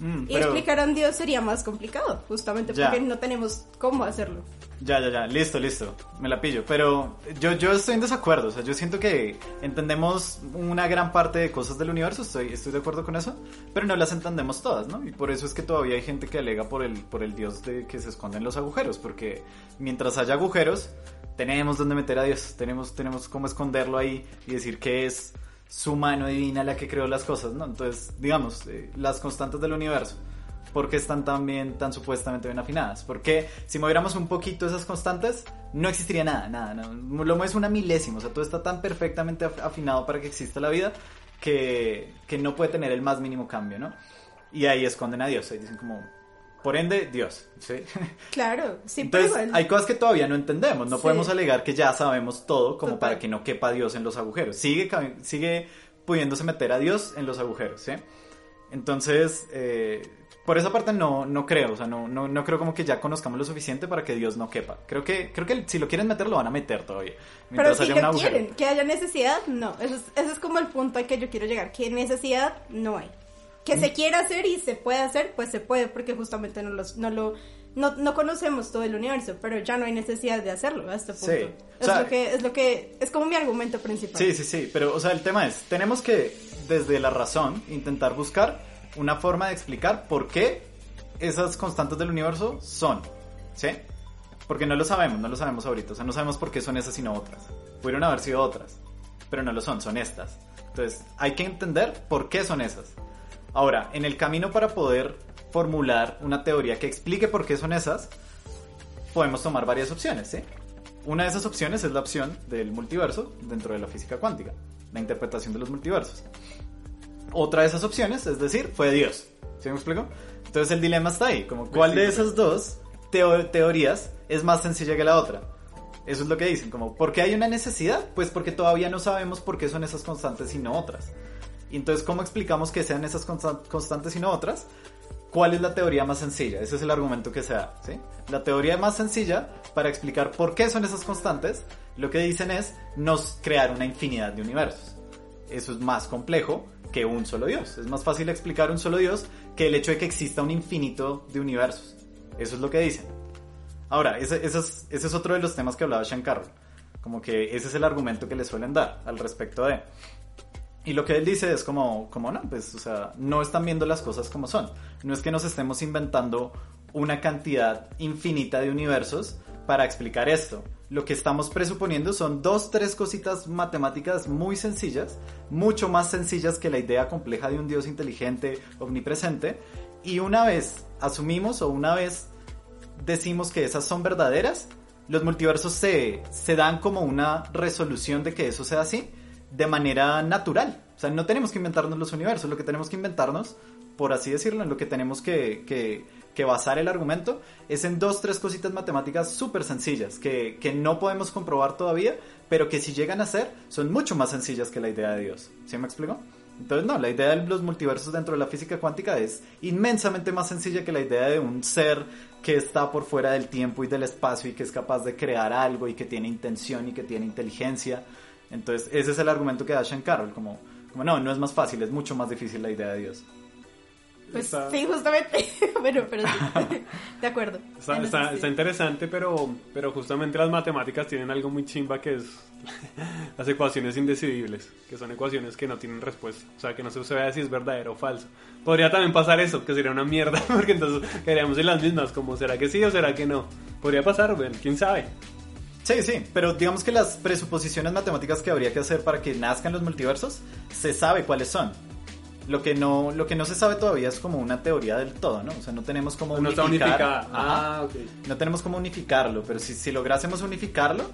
Mm, y explicar a un Dios sería más complicado, justamente porque no tenemos cómo hacerlo. Ya, ya, ya, listo, listo, me la pillo. Pero yo, yo estoy en desacuerdo, o sea, yo siento que entendemos una gran parte de cosas del universo, estoy, estoy de acuerdo con eso, pero no las entendemos todas, ¿no? Y por eso es que todavía hay gente que alega por el, por el Dios de que se esconden los agujeros, porque mientras haya agujeros, tenemos donde meter a Dios, tenemos, tenemos cómo esconderlo ahí y decir que es su mano divina la que creó las cosas, ¿no? Entonces, digamos, eh, las constantes del universo. ¿Por qué están tan bien, tan supuestamente bien afinadas? Porque si moviéramos un poquito esas constantes, no existiría nada, nada, no. Lo es una milésima, o sea, todo está tan perfectamente af- afinado para que exista la vida que, que no puede tener el más mínimo cambio, ¿no? Y ahí esconden a Dios, ahí dicen como, por ende, Dios, ¿sí? Claro, sí, pero Entonces, igual. hay cosas que todavía no entendemos. No Sí. podemos alegar que ya sabemos todo como Total. para que no quepa Dios en los agujeros. Sigue, sigue pudiéndose meter a Dios en los agujeros, ¿sí? Entonces, eh, por esa parte no, no creo. O sea, no, no, no creo como que ya conozcamos lo suficiente para que Dios no quepa. Creo que, creo que si lo quieren meter, lo van a meter todavía. Pero si lo quieren, que haya necesidad, no. Eso es, ese es como el punto al que yo quiero llegar. Que necesidad no hay. Que Mm. se quiera hacer y se puede hacer, pues se puede, porque justamente no, los, no lo... No, no conocemos todo el universo, pero ya no hay necesidad de hacerlo a este punto. Sí. O Es, sea- lo que, es lo que... Es como mi argumento principal. Sí, sí, sí, pero o sea, el tema es, tenemos que desde la razón intentar buscar una forma de explicar por qué esas constantes del universo son, ¿sí? Porque no lo sabemos, no lo sabemos ahorita, o sea, no sabemos por qué son esas y no otras. Pudieron haber sido otras, pero no lo son, son estas. Entonces, hay que entender por qué son esas. Ahora, en el camino para poder formular una teoría que explique por qué son esas, podemos tomar varias opciones. Una de esas opciones es la opción del multiverso dentro de la física cuántica, la interpretación de los multiversos. Otra de esas opciones, es decir, fue Dios. ¿Sí me explico? Entonces el dilema está ahí, como cuál de esas dos teo- teorías es más sencilla que la otra. Eso es lo que dicen, como ¿por qué hay una necesidad? Pues porque todavía no sabemos por qué son esas constantes y no otras. Y entonces, ¿cómo explicamos que sean esas constan- constantes y no otras? ¿Cuál es la teoría más sencilla? Ese es el argumento que se da, ¿sí? La teoría más sencilla para explicar por qué son esas constantes, lo que dicen es nos crear una infinidad de universos. Eso es más complejo que un solo Dios. Es más fácil explicar un solo Dios que el hecho de que exista un infinito de universos. Eso es lo que dicen. Ahora, ese es, ese es otro de los temas que hablaba Sean Carroll. Como que ese es el argumento que le suelen dar al respecto de... Y lo que él dice es como, como no, pues, o sea, no están viendo las cosas como son. No es que nos estemos inventando una cantidad infinita de universos para explicar esto. Lo que estamos presuponiendo son dos, tres cositas matemáticas muy sencillas, mucho más sencillas que la idea compleja de un Dios inteligente, omnipresente. Y una vez asumimos o una vez decimos que esas son verdaderas, los multiversos se, se dan como una resolución de que eso sea así de manera natural. O sea, no tenemos que inventarnos los universos, lo que tenemos que inventarnos, por así decirlo, en lo que tenemos que, que, que basar el argumento, es en dos, tres cositas matemáticas súper sencillas, que, que no podemos comprobar todavía, pero que si llegan a ser, son mucho más sencillas que la idea de Dios. ¿Sí me explico? Entonces, no, la idea de los multiversos dentro de la física cuántica es inmensamente más sencilla que la idea de un ser que está por fuera del tiempo y del espacio y que es capaz de crear algo y que tiene intención y que tiene inteligencia. Entonces, ese es el argumento que da Sean Carroll, como, como no, no es más fácil, es mucho más difícil la idea de Dios. Pues Está- sí, justamente. bueno, pero sí. de acuerdo. Está, está- está interesante, pero, pero justamente las matemáticas tienen algo muy chimba que es las ecuaciones indecidibles, que son ecuaciones que no tienen respuesta, o sea, que no se vea si es verdadero o falso. Podría también pasar eso, que sería una mierda, porque entonces quedaríamos en las mismas, como será que sí o será que no. Podría pasar, bueno, quién sabe. Sí, sí, pero digamos que las presuposiciones matemáticas que habría que hacer para que nazcan los multiversos, se sabe cuáles son. Lo que no, lo que no se sabe todavía es como una teoría del todo, ¿no? O sea, no tenemos como No está unificar. unificada. Ajá. Ah, ok. No tenemos como unificarlo, pero si, si lográsemos unificarlo,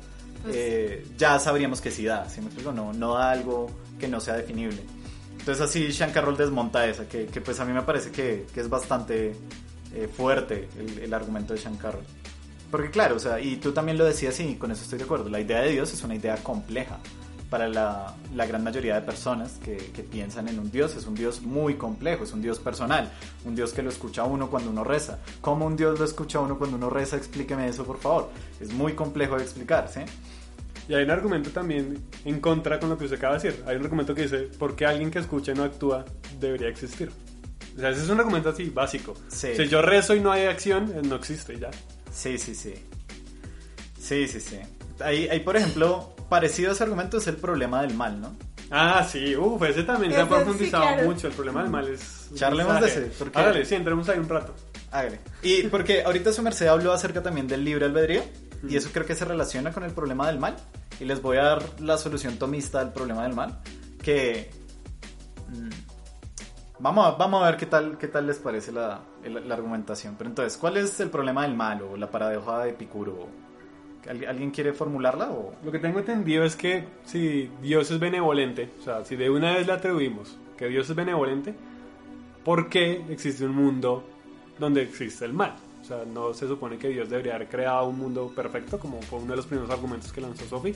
Pues- eh, ya sabríamos que sí da, ¿sí me explico? No, no da algo que no sea definible. Entonces así Sean Carroll desmonta esa, que, que pues a mí me parece que, que es bastante eh, fuerte el, el argumento de Sean Carroll. Porque claro, o sea, y tú también lo decías y con eso estoy de acuerdo, la idea de Dios es una idea compleja para la, la gran mayoría de personas que, que piensan en un Dios. Es un Dios muy complejo, es un Dios personal, un Dios que lo escucha a uno cuando uno reza. ¿Cómo un Dios lo escucha a uno cuando uno reza? Explíqueme eso, por favor. Es muy complejo de explicar, ¿sí? Y hay un argumento también en contra con lo que usted acaba de decir. Hay un argumento que dice, ¿por qué alguien que escucha y no actúa debería existir? O sea, ese es un argumento así, básico. Sí. Si yo rezo y no hay acción, eh, no existe ya. Sí, sí, sí. Sí, sí, sí. Hay, hay, por ejemplo, parecido a ese argumento es el problema del mal, ¿no? Ah, sí, uff, ese también se ha sí, profundizado claro. mucho. El problema del mal es. Charlemos de ese, porque- Hágale, sí, entremos ahí un rato. Hágale. Y porque ahorita su merced habló acerca también del libre albedrío, y eso creo que se relaciona con el problema del mal, y les voy a dar la solución tomista del problema del mal, que... mm, Vamos a, vamos a ver qué tal, qué tal les parece la, el- la argumentación. Pero entonces, ¿cuál es el problema del mal o la paradoja de Epicuro? ¿Al- ¿Alguien quiere formularla o...? Lo que tengo entendido es que si Dios es benevolente, o sea, si de una vez le atribuimos que Dios es benevolente, ¿por qué existe un mundo donde existe el mal? O sea, no se supone que Dios debería haber creado un mundo perfecto, como fue uno de los primeros argumentos que lanzó Sophie.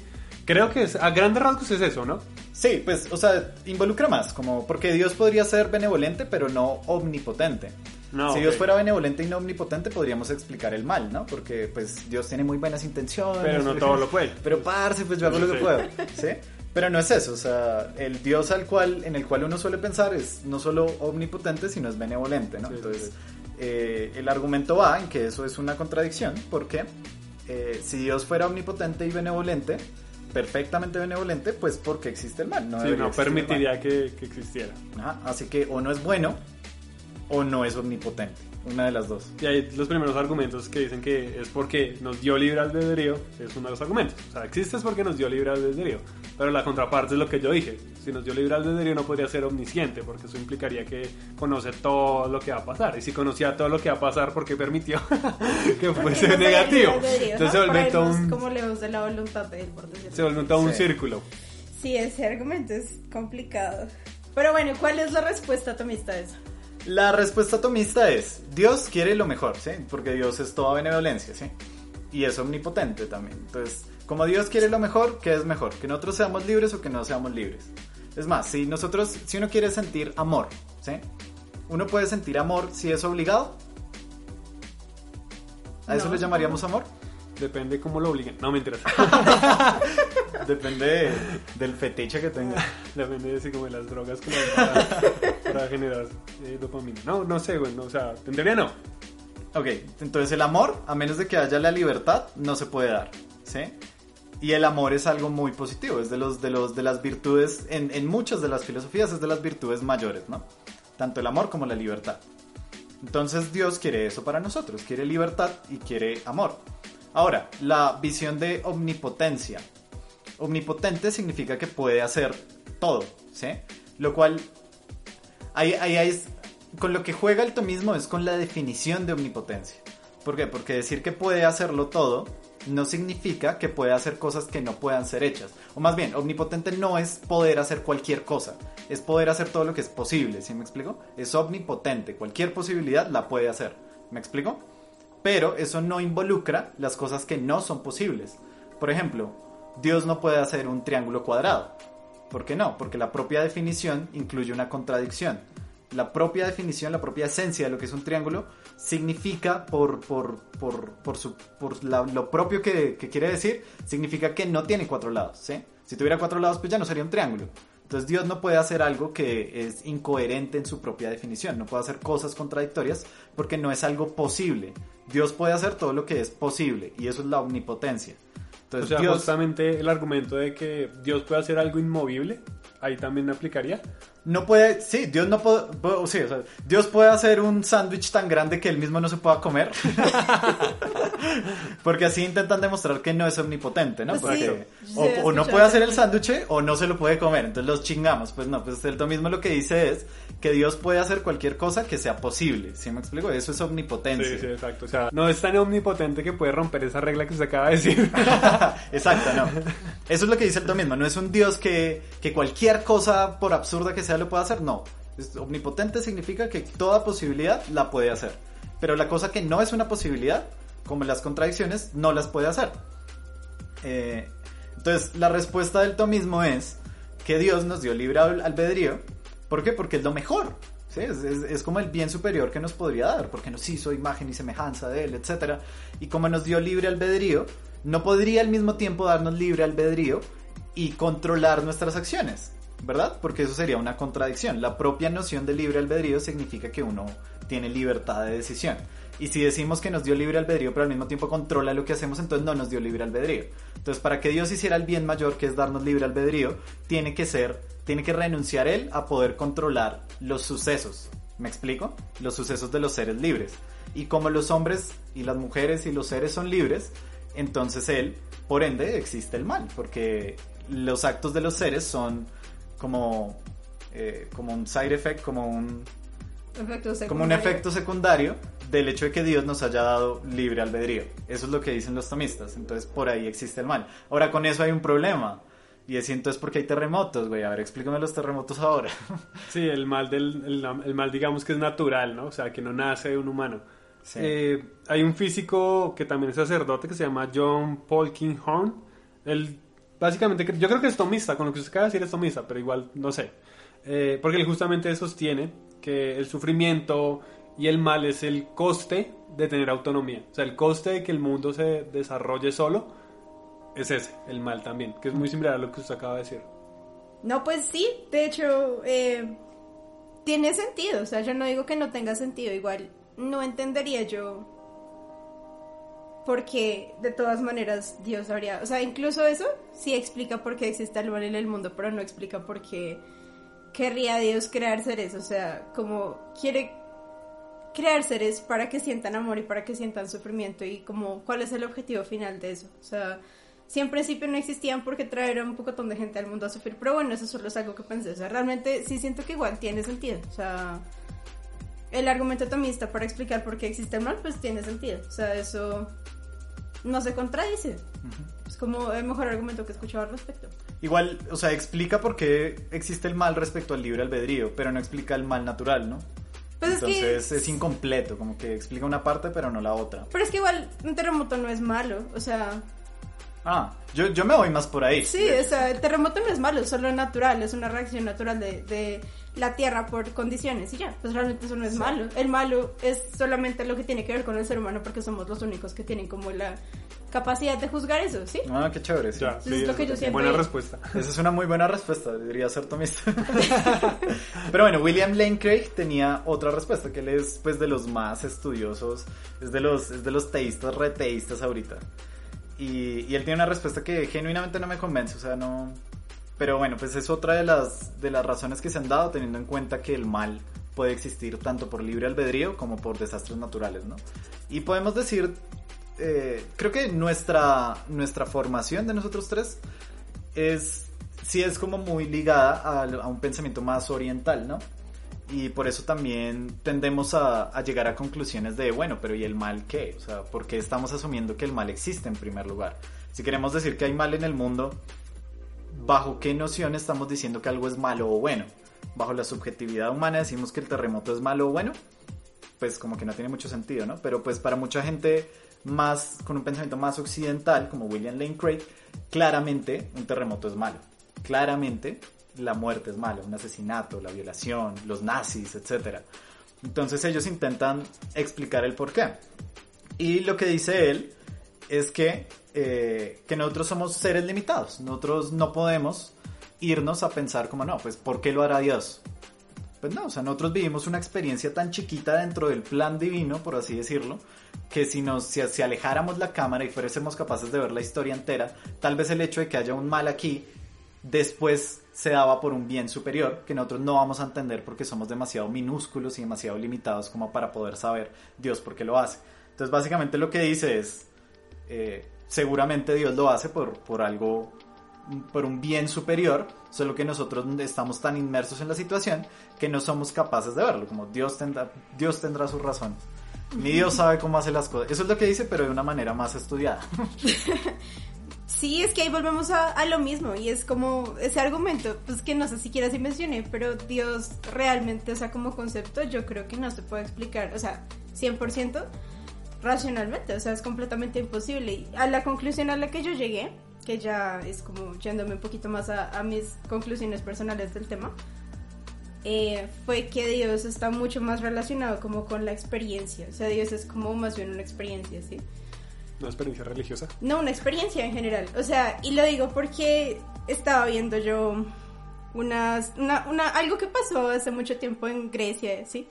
Creo que es- a grandes rasgos es eso, ¿no? Sí, pues, o sea, involucra más, como porque Dios podría ser benevolente, pero no omnipotente. No, si ok. Dios fuera benevolente y no omnipotente, podríamos explicar el mal, ¿no? Porque, pues, Dios tiene muy buenas intenciones. Pero no todo lo puede. Pero, parce, pues yo hago lo que Sí. puedo, ¿sí? Pero no es eso, o sea, el Dios al cual, en el cual uno suele pensar es no solo omnipotente, sino es benevolente, ¿no? Sí, Entonces, eh, el argumento va en que eso es una contradicción, porque eh, si Dios fuera omnipotente y benevolente, perfectamente benevolente, pues porque existe el mal, no Sí, no permitiría que, que existiera. Ajá, así que o no es bueno o no es omnipotente, una de las dos. Y hay los primeros argumentos que dicen que es porque nos dio libre albedrío, es uno de los argumentos. O sea, existe es porque nos dio libre albedrío. Pero la contraparte es lo que yo dije. Si nos dio libre albedrío no podría ser omnisciente, porque eso implicaría que conoce todo lo que va a pasar. Y si conocía todo lo que va a pasar, ¿por qué permitió que fuese No negativo? Entonces se vuelve todo un, como lejos de la voluntad de él, por decirlo se vuelve todo un Sí. círculo. Sí, ese argumento es complicado. Pero bueno, ¿cuál es la respuesta atomista a eso? La respuesta atomista es, Dios quiere lo mejor, ¿sí? Porque Dios es toda benevolencia, ¿sí? Y es omnipotente también. Entonces, como Dios quiere lo mejor, ¿qué es mejor? ¿Que nosotros seamos libres o que no seamos libres? Es más, si nosotros, si uno quiere sentir amor, ¿sí? Uno puede sentir amor si es obligado. ¿A eso No, le llamaríamos amor? Depende cómo lo obliguen. No, me interesa. Depende de- del fetiche que tenga. Depende de así como de las drogas que le dan para, para generar eh, dopamina. No, no sé, güey. no, o sea, en teoría no. Ok, entonces el amor, a menos de que haya la libertad, no se puede dar, ¿sí? Y el amor es algo muy positivo, es de, los, de, los, de las virtudes, en, en muchas de las filosofías es de las virtudes mayores, ¿no? Tanto el amor como la libertad. Entonces Dios quiere eso para nosotros, quiere libertad y quiere amor. Ahora, la visión de omnipotencia. Omnipotente significa que puede hacer todo, ¿sí? Lo cual ahí, ahí con lo que juega el tomismo es con la definición de omnipotencia. ¿Por qué? Porque decir que puede hacerlo todo no significa que puede hacer cosas que no puedan ser hechas. O más bien, omnipotente no es poder hacer cualquier cosa, es poder hacer todo lo que es posible, ¿sí me explico? Es omnipotente, cualquier posibilidad la puede hacer, ¿me explico? Pero eso no involucra las cosas que no son posibles. Por ejemplo, Dios no puede hacer un triángulo cuadrado. ¿Por qué no? Porque la propia definición incluye una contradicción. La propia definición, la propia esencia de lo que es un triángulo significa, por, por, por, por, su- por la- lo propio que, que quiere decir, significa que no tiene cuatro lados. ¿sí? Si tuviera cuatro lados, pues ya no sería un triángulo. Entonces Dios no puede hacer algo que es incoherente en su propia definición, no puede hacer cosas contradictorias porque no es algo posible. Dios puede hacer todo lo que es posible y eso es la omnipotencia. O Entonces sea, Dios justamente el argumento de que Dios puede hacer algo inmovible, ahí también aplicaría. No puede, sí, Dios no puede, puede- sí, o sea, Dios puede hacer un sándwich tan grande que él mismo no se pueda comer. Porque así intentan demostrar que no es omnipotente, ¿no? Porque sí, o, no puede hacer el sándwich o no se lo puede comer, entonces los chingamos. Pues no, pues el mismo lo que dice es que Dios puede hacer cualquier cosa que sea posible. ¿Sí me explico? Eso es omnipotencia. Sí, sí, exacto. O sea, no es tan omnipotente que puede romper esa regla que se acaba de decir. Exacto, no. Eso es lo que dice el tomismo. No es un Dios que, que cualquier cosa, por absurda que sea, lo pueda hacer. No. Omnipotente significa que toda posibilidad la puede hacer. Pero la cosa que no es una posibilidad, como las contradicciones, no las puede hacer. Eh, entonces, la respuesta del tomismo es que Dios nos dio libre al- albedrío. ¿Por qué? Porque es lo mejor. Es, es- es como el bien superior que nos podría dar, porque nos hizo imagen y semejanza de Él, etc. Y como nos dio libre albedrío, no podría al mismo tiempo darnos libre albedrío y controlar nuestras acciones, ¿verdad? Porque eso sería una contradicción. La propia noción de libre albedrío significa que uno tiene libertad de decisión. Y si decimos que nos dio libre albedrío, pero al mismo tiempo controla lo que hacemos, entonces no nos dio libre albedrío. Entonces, para que Dios hiciera el bien mayor, que es darnos libre albedrío, tiene que ser, tiene que renunciar Él a poder controlar los sucesos. ¿Me explico? Los sucesos de los seres libres. Y como los hombres y las mujeres y los seres son libres, entonces Él, por ende, existe el mal, porque los actos de los seres son como, eh, como un side effect, como un, Efecto como un secundario. efecto secundario del hecho de que Dios nos haya dado libre albedrío. Eso es lo que dicen los tomistas. Entonces por ahí existe el mal. Ahora con eso hay un problema. Y es entonces porque hay terremotos, güey. A ver, explícame los terremotos ahora. Sí, el mal, del, el, el mal digamos que es natural, ¿no? O sea, que no nace de un humano. Sí. Eh, hay un físico que también es sacerdote que se llama John Polkinghorne. Él básicamente, yo creo que es tomista, con lo que usted acaba de decir es tomista, pero igual no sé. Eh, porque él justamente sostiene que el sufrimiento y el mal es el coste de tener autonomía. O sea, el coste de que el mundo se desarrolle solo es ese, el mal también, que es muy similar a lo que usted acaba de decir. No, pues sí, de hecho, eh, tiene sentido. O sea, yo no digo que no tenga sentido. Igual no entendería yo porque de todas maneras Dios habría... O sea, incluso eso sí explica por qué existe el mal en el mundo, pero no explica por qué querría Dios crear seres. O sea, como quiere crear seres para que sientan amor y para que sientan sufrimiento y como cuál es el objetivo final de eso. O sea, si en principio no existían porque trajeron un pocotón de gente al mundo a sufrir, pero bueno, eso solo es algo que pensé. O sea, realmente sí siento que igual tiene sentido. O sea, el argumento tomista para explicar por qué existe el mal, pues tiene sentido. O sea, eso no se contradice. Es como el mejor argumento que he escuchado al respecto. Igual, o sea, explica por qué existe el mal respecto al libre albedrío, pero no explica el mal natural, ¿no? Pues es que- Entonces es incompleto, como que explica una parte pero no la otra. Pero es que igual un terremoto no es malo. O sea, Ah, yo, yo me voy más por ahí. Sí, o sea, el terremoto no es malo, es solo natural, es una reacción natural de, de la Tierra por condiciones y ya, pues realmente eso no es malo. El malo es solamente lo que tiene que ver con el ser humano porque somos los únicos que tienen como la capacidad de juzgar eso, ¿sí? Ah, qué chévere. sí. Ya, Eso es lo que yo siempre- buena respuesta. Esa es una muy buena respuesta, debería ser tomista. Pero bueno, William Lane Craig tenía otra respuesta, que él es pues de los más estudiosos, es de los, es de los teístas, reteístas ahorita. Y, y él tiene una respuesta que genuinamente no me convence, o sea, no... Pero bueno, pues es otra de las, de las razones que se han dado teniendo en cuenta que el mal puede existir tanto por libre albedrío como por desastres naturales, ¿no? Y podemos decir, eh, creo que nuestra, nuestra formación de nosotros tres es sí es como muy ligada a, un pensamiento más oriental, ¿no? Y por eso también tendemos a, a llegar a conclusiones de, bueno, pero ¿y el mal qué? O sea, ¿por qué estamos asumiendo que el mal existe en primer lugar? Si queremos decir que hay mal en el mundo, ¿bajo qué noción estamos diciendo que algo es malo o bueno? ¿Bajo la subjetividad humana decimos que el terremoto es malo o bueno? Pues como que no tiene mucho sentido, ¿no? Pero pues para mucha gente más, con un pensamiento más occidental, como William Lane Craig, claramente un terremoto es malo. Claramente la muerte es mala, un asesinato, la violación, los nazis, etc. Entonces ellos intentan explicar el por qué. Y lo que dice él es que, eh, que nosotros somos seres limitados. Nosotros no podemos irnos a pensar como, no, pues ¿por qué lo hará Dios? Pues no, o sea, nosotros vivimos una experiencia tan chiquita dentro del plan divino, por así decirlo, que si nos si, si alejáramos la cámara y fuésemos capaces de ver la historia entera, tal vez el hecho de que haya un mal aquí después se daba por un bien superior que nosotros no vamos a entender porque somos demasiado minúsculos y demasiado limitados como para poder saber Dios por qué lo hace. Entonces básicamente lo que dice es, eh, seguramente Dios lo hace por, por algo, por un bien superior, solo que nosotros estamos tan inmersos en la situación que no somos capaces de verlo, como Dios tendrá, Dios tendrá su razón. Ni Dios sabe cómo hace las cosas. Eso es lo que dice, pero de una manera más estudiada. Sí, es que ahí volvemos a, a, lo mismo y es como ese argumento, pues que no sé siquiera si mencioné, pero Dios realmente, o sea, como concepto, yo creo que no se puede explicar, o sea, 100% racionalmente, o sea, es completamente imposible. Y a la conclusión a la que yo llegué, que ya es como yéndome un poquito más a, a mis conclusiones personales del tema, eh, fue que Dios está mucho más relacionado como con la experiencia, o sea, Dios es como más bien una experiencia, ¿sí? ¿Una experiencia religiosa? No, una experiencia en general. O sea, y lo digo porque estaba viendo yo unas, una, una, algo que pasó hace mucho tiempo en Grecia, ¿sí?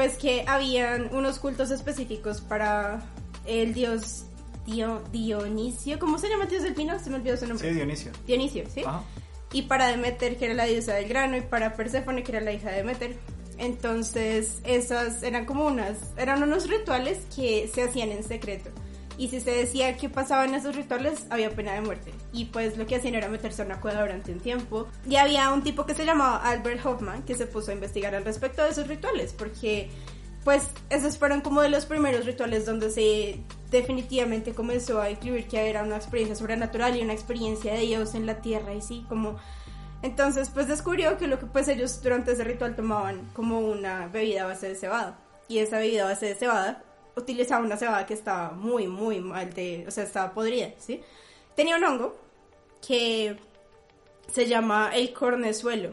Pues que habían unos cultos específicos para el dios Dio, Dionisio. ¿Cómo se llama el dios del vino? Se me olvidó su nombre. Sí, Dionisio. Dionisio, ¿sí? Ajá. Y para Demeter, que era la diosa del grano, y para Perséfone, que era la hija de Demeter. Entonces, esas eran como unas, eran unos rituales que se hacían en secreto. Y si se decía que pasaban esos rituales, había pena de muerte. Y pues lo que hacían era meterse en una cueva durante un tiempo. Y había un tipo que se llamaba Albert Hoffman que se puso a investigar al respecto de esos rituales, porque pues esos fueron como de los primeros rituales donde se definitivamente comenzó a incluir que era una experiencia sobrenatural y una experiencia de Dios en la tierra y sí, como entonces pues descubrió que lo que pues ellos durante ese ritual tomaban como una bebida a base de cebada y esa bebida a base de cebada utilizaba una cebada que estaba muy muy mal de, o sea, estaba podrida, ¿sí? Tenía un hongo que se llama el cornezuelo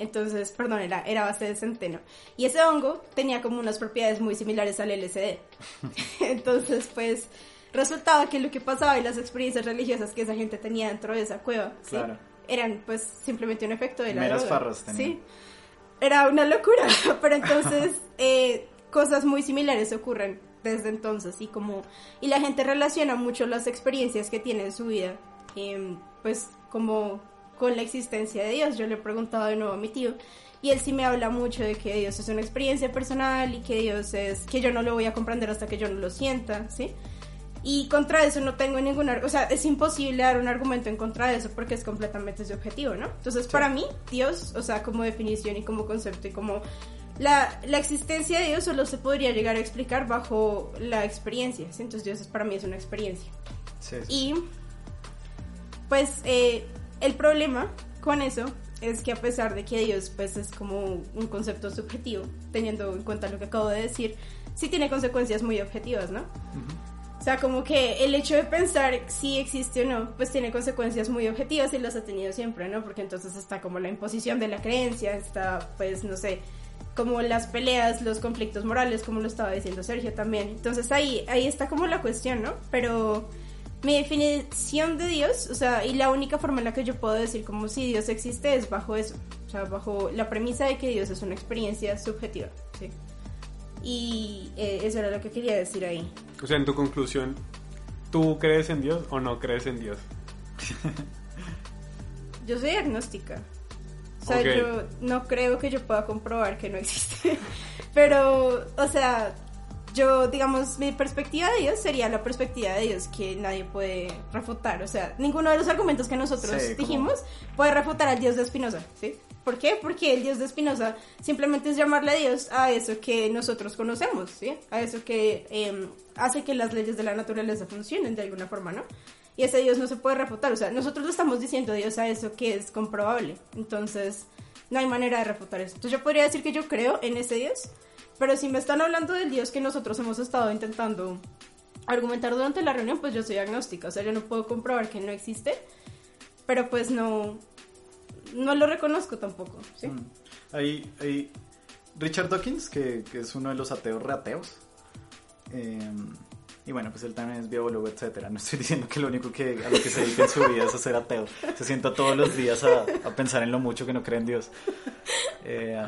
entonces, perdón, era, era base de centeno. Y ese hongo tenía como unas propiedades muy similares al LSD. Entonces, pues, resultaba que lo que pasaba y las experiencias religiosas que esa gente tenía dentro de esa cueva, eran pues simplemente un efecto de la Meras farras Sí, era una locura, pero entonces eh, cosas muy similares ocurren desde entonces y como y la gente relaciona mucho las experiencias que tiene en su vida em, pues como con la existencia de Dios. Yo le he preguntado de nuevo a mi tío y él sí me habla mucho de que Dios es una experiencia personal y que Dios es que yo no lo voy a comprender hasta que yo no lo sienta, ¿sí? Y contra eso no tengo ningún, o sea, es imposible dar un argumento en contra de eso porque es completamente subjetivo, ¿no? Entonces, para mí, Dios, o sea, como definición y como concepto y como la, la, existencia de Dios solo se podría llegar a explicar bajo la experiencia, ¿sí? Entonces, Dios es, para mí es una experiencia. Sí, Y, pues, eh, el problema con eso es que a pesar de que Dios pues es como un concepto subjetivo, teniendo en cuenta lo que acabo de decir, sí tiene consecuencias muy objetivas, ¿no? O sea, como que el hecho de pensar si existe o no, pues tiene consecuencias muy objetivas y las ha tenido siempre, ¿no? Porque entonces está como la imposición de la creencia, está pues, no sé, como las peleas, los conflictos morales, como lo estaba diciendo Sergio también. Entonces ahí, ahí está como la cuestión, ¿no? Pero mi definición de Dios, o sea, y la única forma en la que yo puedo decir como si Dios existe es bajo eso, o sea, bajo la premisa de que Dios es una experiencia subjetiva, ¿sí? Y eh, eso era lo que quería decir ahí. O sea, en tu conclusión, ¿tú crees en Dios o no crees en Dios? yo soy agnóstica. O sea, yo no creo que yo pueda comprobar que no existe. Pero, o sea, yo, digamos, mi perspectiva de Dios sería la perspectiva de Dios que nadie puede refutar. O sea, ninguno de los argumentos que nosotros dijimos puede refutar al Dios de Spinoza, ¿sí? ¿Por qué? Porque el Dios de Spinoza simplemente es llamarle a Dios a eso que nosotros conocemos, ¿sí? A eso que em, hace que las leyes de la naturaleza funcionen de alguna forma, ¿no? Y ese Dios no se puede refutar. O sea, nosotros le estamos diciendo Dios a eso que es comprobable. Entonces, no hay manera de refutar eso. Entonces, yo podría decir que yo creo en ese Dios pero si me están hablando del Dios que nosotros hemos estado intentando argumentar durante la reunión, pues yo soy agnóstica, o sea, yo no puedo comprobar que no existe, pero pues no, no lo reconozco tampoco, ¿sí? Mm. Hay, Richard Dawkins, que, es uno de los ateos reateos, em, y bueno, pues él también es biólogo, etcétera. No estoy diciendo que lo único que a lo que se dedica en su vida es ser ateo. Se sienta todos los días a, pensar en lo mucho que no cree en Dios. Eh,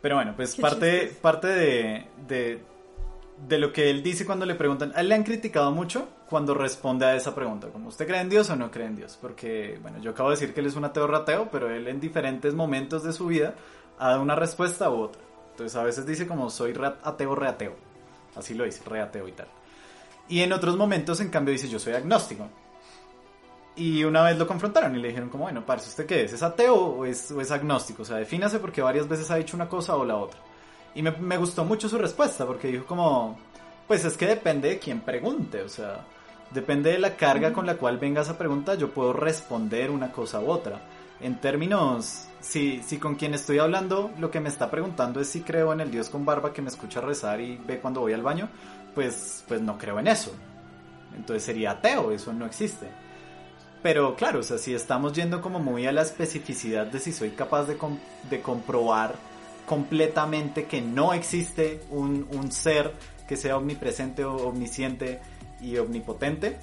pero bueno, pues parte, parte de, de, lo que él dice cuando le preguntan, a él le han criticado mucho cuando responde a esa pregunta, como usted cree en Dios o no cree en Dios, porque bueno, yo acabo de decir que él es un ateo rateo, pero él en diferentes momentos de su vida ha dado una respuesta u otra. Entonces a veces dice como soy ateo reateo, así lo dice, reateo y tal. Y en otros momentos en cambio dice yo soy agnóstico. Y una vez lo confrontaron y le dijeron como, bueno, parce, ¿usted qué es? ¿Es ateo o es, agnóstico? O sea, defínase porque varias veces ha dicho una cosa o la otra. Y me, me, gustó mucho su respuesta porque dijo como, pues es que depende de quién pregunte, o sea, depende de la carga con la cual venga esa pregunta, yo puedo responder una cosa u otra. En términos, si, si con quien estoy hablando lo que me está preguntando es si creo en el Dios con barba que me escucha rezar y ve cuando voy al baño, pues, pues no creo en eso. Entonces sería ateo, eso no existe. Pero claro, o sea, si estamos yendo como muy a la especificidad de si soy capaz de, de comprobar completamente que no existe un, un, ser que sea omnipresente o omnisciente y omnipotente,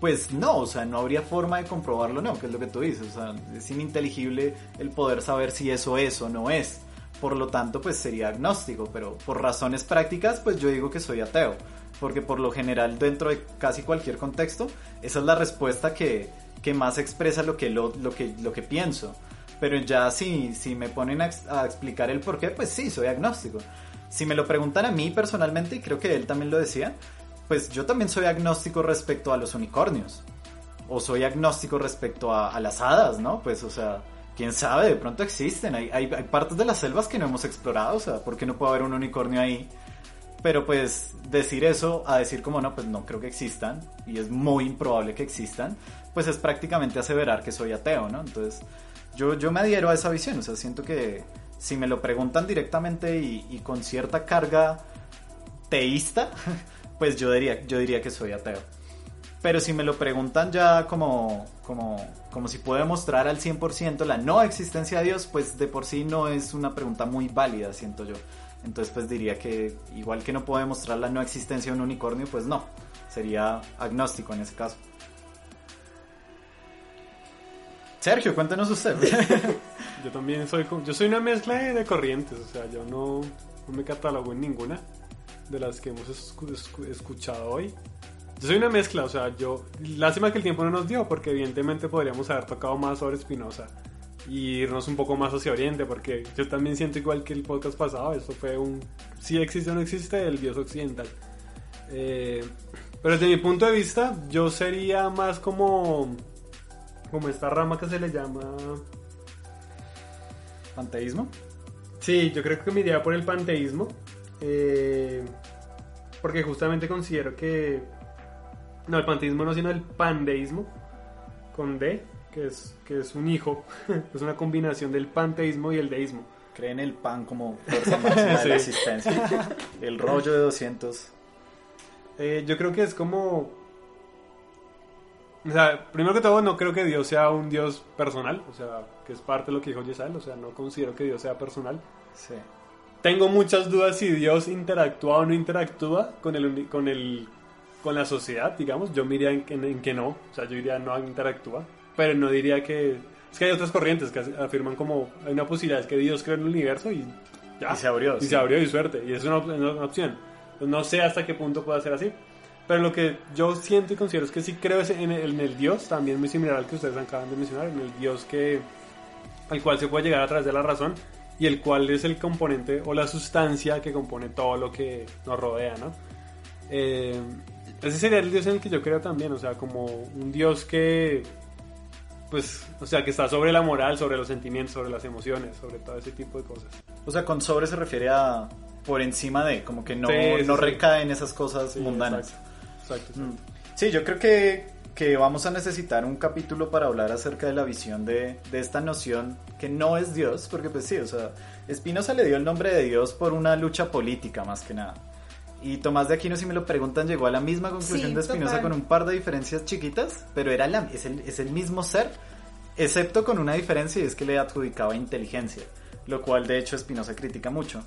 pues no, o sea, no habría forma de comprobarlo, no, que es lo que tú dices, o sea, es ininteligible el poder saber si eso es o no es. Por lo tanto, pues sería agnóstico, pero por razones prácticas, pues yo digo que soy ateo porque por lo general dentro de casi cualquier contexto, esa es la respuesta que, que más expresa lo que, lo, lo, que, lo que pienso. Pero ya si, si me ponen a, explicar el por qué, pues sí, soy agnóstico. Si me lo preguntan a mí personalmente, y creo que él también lo decía, pues yo también soy agnóstico respecto a los unicornios. O soy agnóstico respecto a, a las hadas, ¿no? Pues, o sea, quién sabe, de pronto existen. Hay, hay, hay, partes de las selvas que no hemos explorado, o sea, ¿por qué no puede haber un unicornio ahí? Pero pues decir eso a decir como no, pues no creo que existan, y es muy improbable que existan, pues es prácticamente aseverar que soy ateo, ¿no? Entonces, yo, yo me adhiero a esa visión, o sea, siento que si me lo preguntan directamente y, y con cierta carga teísta, pues yo diría, yo diría que soy ateo. Pero si me lo preguntan ya como, como, como si puedo demostrar al 100% la no existencia de Dios, pues de por sí no es una pregunta muy válida, siento yo. Entonces pues diría que igual que no puedo demostrar la no existencia de un unicornio, pues no. Sería agnóstico en ese caso. Sergio, cuéntenos usted. yo también soy, yo soy una mezcla de, corrientes, o sea, yo no, no me catalogo en ninguna de las que hemos escuchado hoy. Yo soy una mezcla, o sea, yo. Lástima que el tiempo no nos dio, porque evidentemente podríamos haber tocado más sobre Spinoza y irnos un poco más hacia Oriente, porque yo también siento igual que el podcast pasado, esto fue un. Si existe o no existe el dios occidental. Eh, pero desde mi punto de vista, yo sería más como. Como esta rama que se le llama. ¿Panteísmo? Sí, yo creo que me iría por el panteísmo. Eh, porque justamente considero que no, el panteísmo no, sino el pandeísmo, con D, que es, que es un hijo, es una combinación del panteísmo y el deísmo. Creen el pan como fuerza máxima de la existencia. El rollo de 200. Eh, yo creo que es como... O sea, primero que todo, no creo que Dios sea un Dios personal, o sea, que es parte de lo que dijo Yesal, o sea, no considero que Dios sea personal. Sí. Tengo muchas dudas si Dios interactúa o no interactúa con el, con el con la sociedad, digamos, yo me en, que no, o sea, yo diría no interactúa, pero no diría que... Es que hay otras corrientes que afirman como hay una posibilidad, es que Dios creó el universo y ya. Y se abrió. Y se abrió y suerte, y es una, opción. Pues no sé hasta qué punto puede ser así. Pero lo que yo siento y considero es que sí creo en el, en el Dios, también muy similar al que ustedes acaban de mencionar, en el Dios que al cual se puede llegar a través de la razón y el cual es el componente o la sustancia que compone todo lo que nos rodea, ¿no? Eh, ese sería el Dios en el que yo creo también, o sea, como un Dios que, pues, o sea, que está sobre la moral, sobre los sentimientos, sobre las emociones, sobre todo ese tipo de cosas. O sea, con sobre se refiere a por encima de, como que no, no recae en esas cosas mundanas. Exacto. Mm. Sí, yo creo que, que, vamos a necesitar un capítulo para hablar acerca de la visión de, de esta noción que no es Dios, porque pues sí, o sea, Spinoza le dio el nombre de Dios por una lucha política más que nada. Y Tomás de Aquino, si me lo preguntan, llegó a la misma conclusión de Spinoza con un par de diferencias chiquitas, pero era la, es, el, es el mismo ser, excepto con una diferencia y es que le adjudicaba inteligencia, lo cual de hecho Spinoza critica mucho.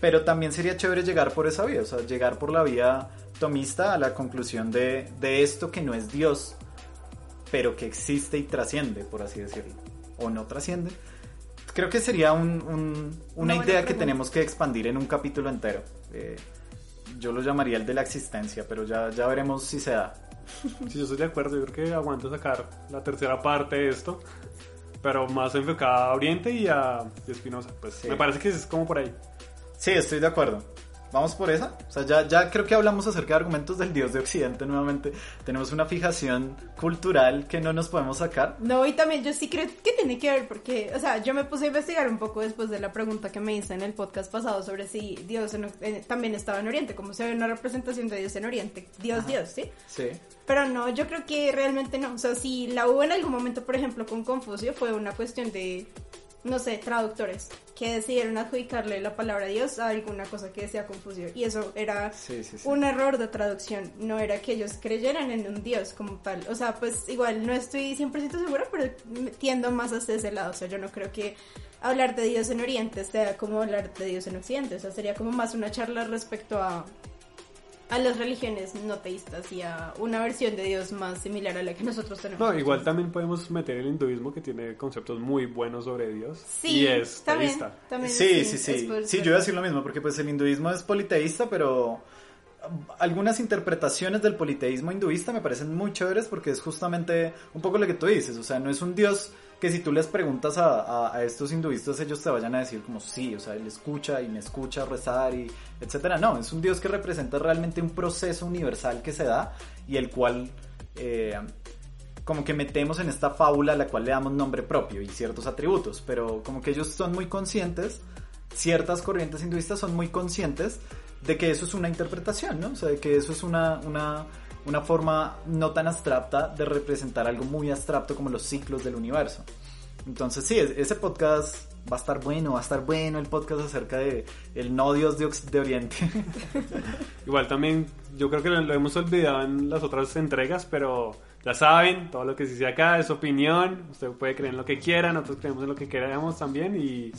Pero también sería chévere llegar por esa vía, o sea, llegar por la vía tomista a la conclusión de, de esto que no es Dios, pero que existe y trasciende, por así decirlo. O no trasciende. Creo que sería un, un, una, idea que tenemos que expandir en un capítulo entero. Eh, yo lo llamaría el de la existencia, pero ya, ya veremos si se da. Sí, yo estoy de acuerdo, yo creo que aguanto sacar la tercera parte de esto, pero más enfocada a Oriente y a Espinosa. Pues me parece que es como por ahí. Sí, estoy de acuerdo. Vamos por esa. O sea, ya, ya creo que hablamos acerca de argumentos del dios de Occidente nuevamente. Tenemos una fijación cultural que no nos podemos sacar. No, y también yo sí creo que tiene que ver porque, o sea, yo me puse a investigar un poco después de la pregunta que me hice en el podcast pasado sobre si Dios también estaba en Oriente, como si había una representación de Dios en Oriente. Dios, Dios, ¿sí? Sí. Pero no, yo creo que realmente no. O sea, si la hubo en algún momento, por ejemplo, con Confucio, fue una cuestión de no sé, traductores que decidieron adjudicarle la palabra Dios a alguna cosa que decía confusión. Y eso era un error de traducción, no era que ellos creyeran en un Dios como tal. O sea, pues igual no estoy 100% segura, pero tiendo más hacia ese lado. O sea, yo no creo que hablar de Dios en Oriente sea como hablar de Dios en Occidente. O sea, sería como más una charla respecto a a las religiones no teístas y a una versión de Dios más similar a la que nosotros tenemos. No, igual también podemos meter el hinduismo que tiene conceptos muy buenos sobre Dios. Sí, y es también, teísta. También sí, sí, sí. Sí, yo voy a decir lo mismo, porque pues el hinduismo es politeísta, pero... algunas interpretaciones del politeísmo hinduista me parecen muy chéveres porque es justamente un poco lo que tú dices, o sea, no es un dios que si tú les preguntas a, a, estos hinduistas ellos te vayan a decir como sí, o sea, él escucha y me escucha rezar y etcétera. No, es un dios que representa realmente un proceso universal que se da y el cual eh, como que metemos en esta fábula a la cual le damos nombre propio y ciertos atributos, pero como que ellos son muy conscientes, ciertas corrientes hinduistas son muy conscientes de que eso es una interpretación, ¿no? O sea, de que eso es una, una, una forma no tan abstracta de representar algo muy abstracto como los ciclos del universo. Entonces sí, ese podcast va a estar bueno, va a estar bueno el podcast acerca de el no dios de, de Oriente. Igual también, yo creo que lo hemos olvidado en las otras entregas, pero ya saben, todo lo que se dice acá es opinión. Usted puede creer en lo que quiera, nosotros creemos en lo que queramos también. Y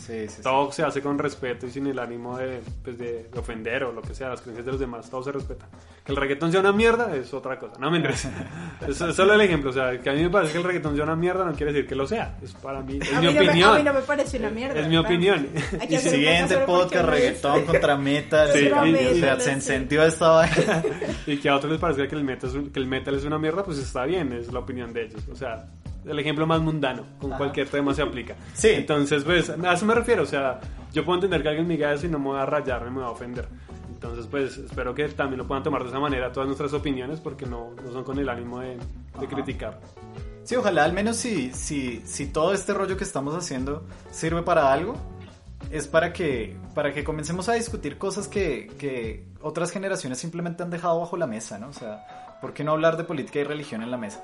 todo se hace con respeto y sin el ánimo pues, de, de, ofender o lo que sea, las creencias de los demás, todo se respeta. Que el reggaetón sea una mierda es otra cosa. No me interesa. es, solo el ejemplo. O sea, que a mí me parece que el reggaetón sea una mierda no quiere decir que lo sea. Es para mí, es mi opinión. a mí no me parece una mierda. Es mi opinión. Y siguiente podcast, reggaetón contra metal. Sí, o sea, se encendió esta vaina. y que a otros les parezca que el metal, es que el metal es una mierda, pues está bien es la opinión de ellos. O sea, el ejemplo más mundano, con cualquier tema se aplica. Sí. Entonces, pues, a eso me refiero. O sea, yo puedo entender que alguien me diga eso y no me va a rayar, no me va a ofender. Entonces, pues, espero que también lo puedan tomar de esa manera todas nuestras opiniones, porque no, no son con el ánimo de, de criticar. Sí, ojalá al menos si, si, si todo este rollo que estamos haciendo sirve para algo, es para que, para que comencemos a discutir cosas que, que otras generaciones simplemente han dejado bajo la mesa, ¿no? O sea, ¿por qué no hablar de política y religión en la mesa?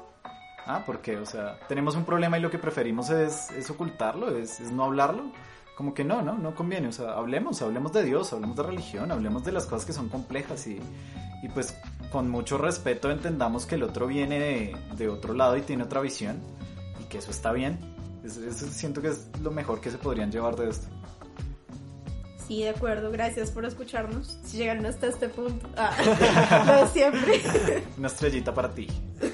Ah, porque, o sea, tenemos un problema y lo que preferimos es, es ocultarlo, es, es, no hablarlo. Como que no, no, no conviene. O sea, hablemos, hablemos de Dios, hablemos de religión, hablemos de las cosas que son complejas y, y pues con mucho respeto entendamos que el otro viene de, de, otro lado y tiene otra visión y que eso está bien. Eso siento que es lo mejor que se podrían llevar de esto. Sí, de acuerdo. Gracias por escucharnos. Si llegaron hasta este punto. Ah, siempre. Una estrellita para ti.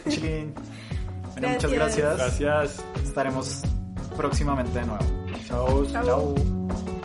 Bueno, muchas gracias. Gracias. Estaremos próximamente de nuevo. Chao. Chao.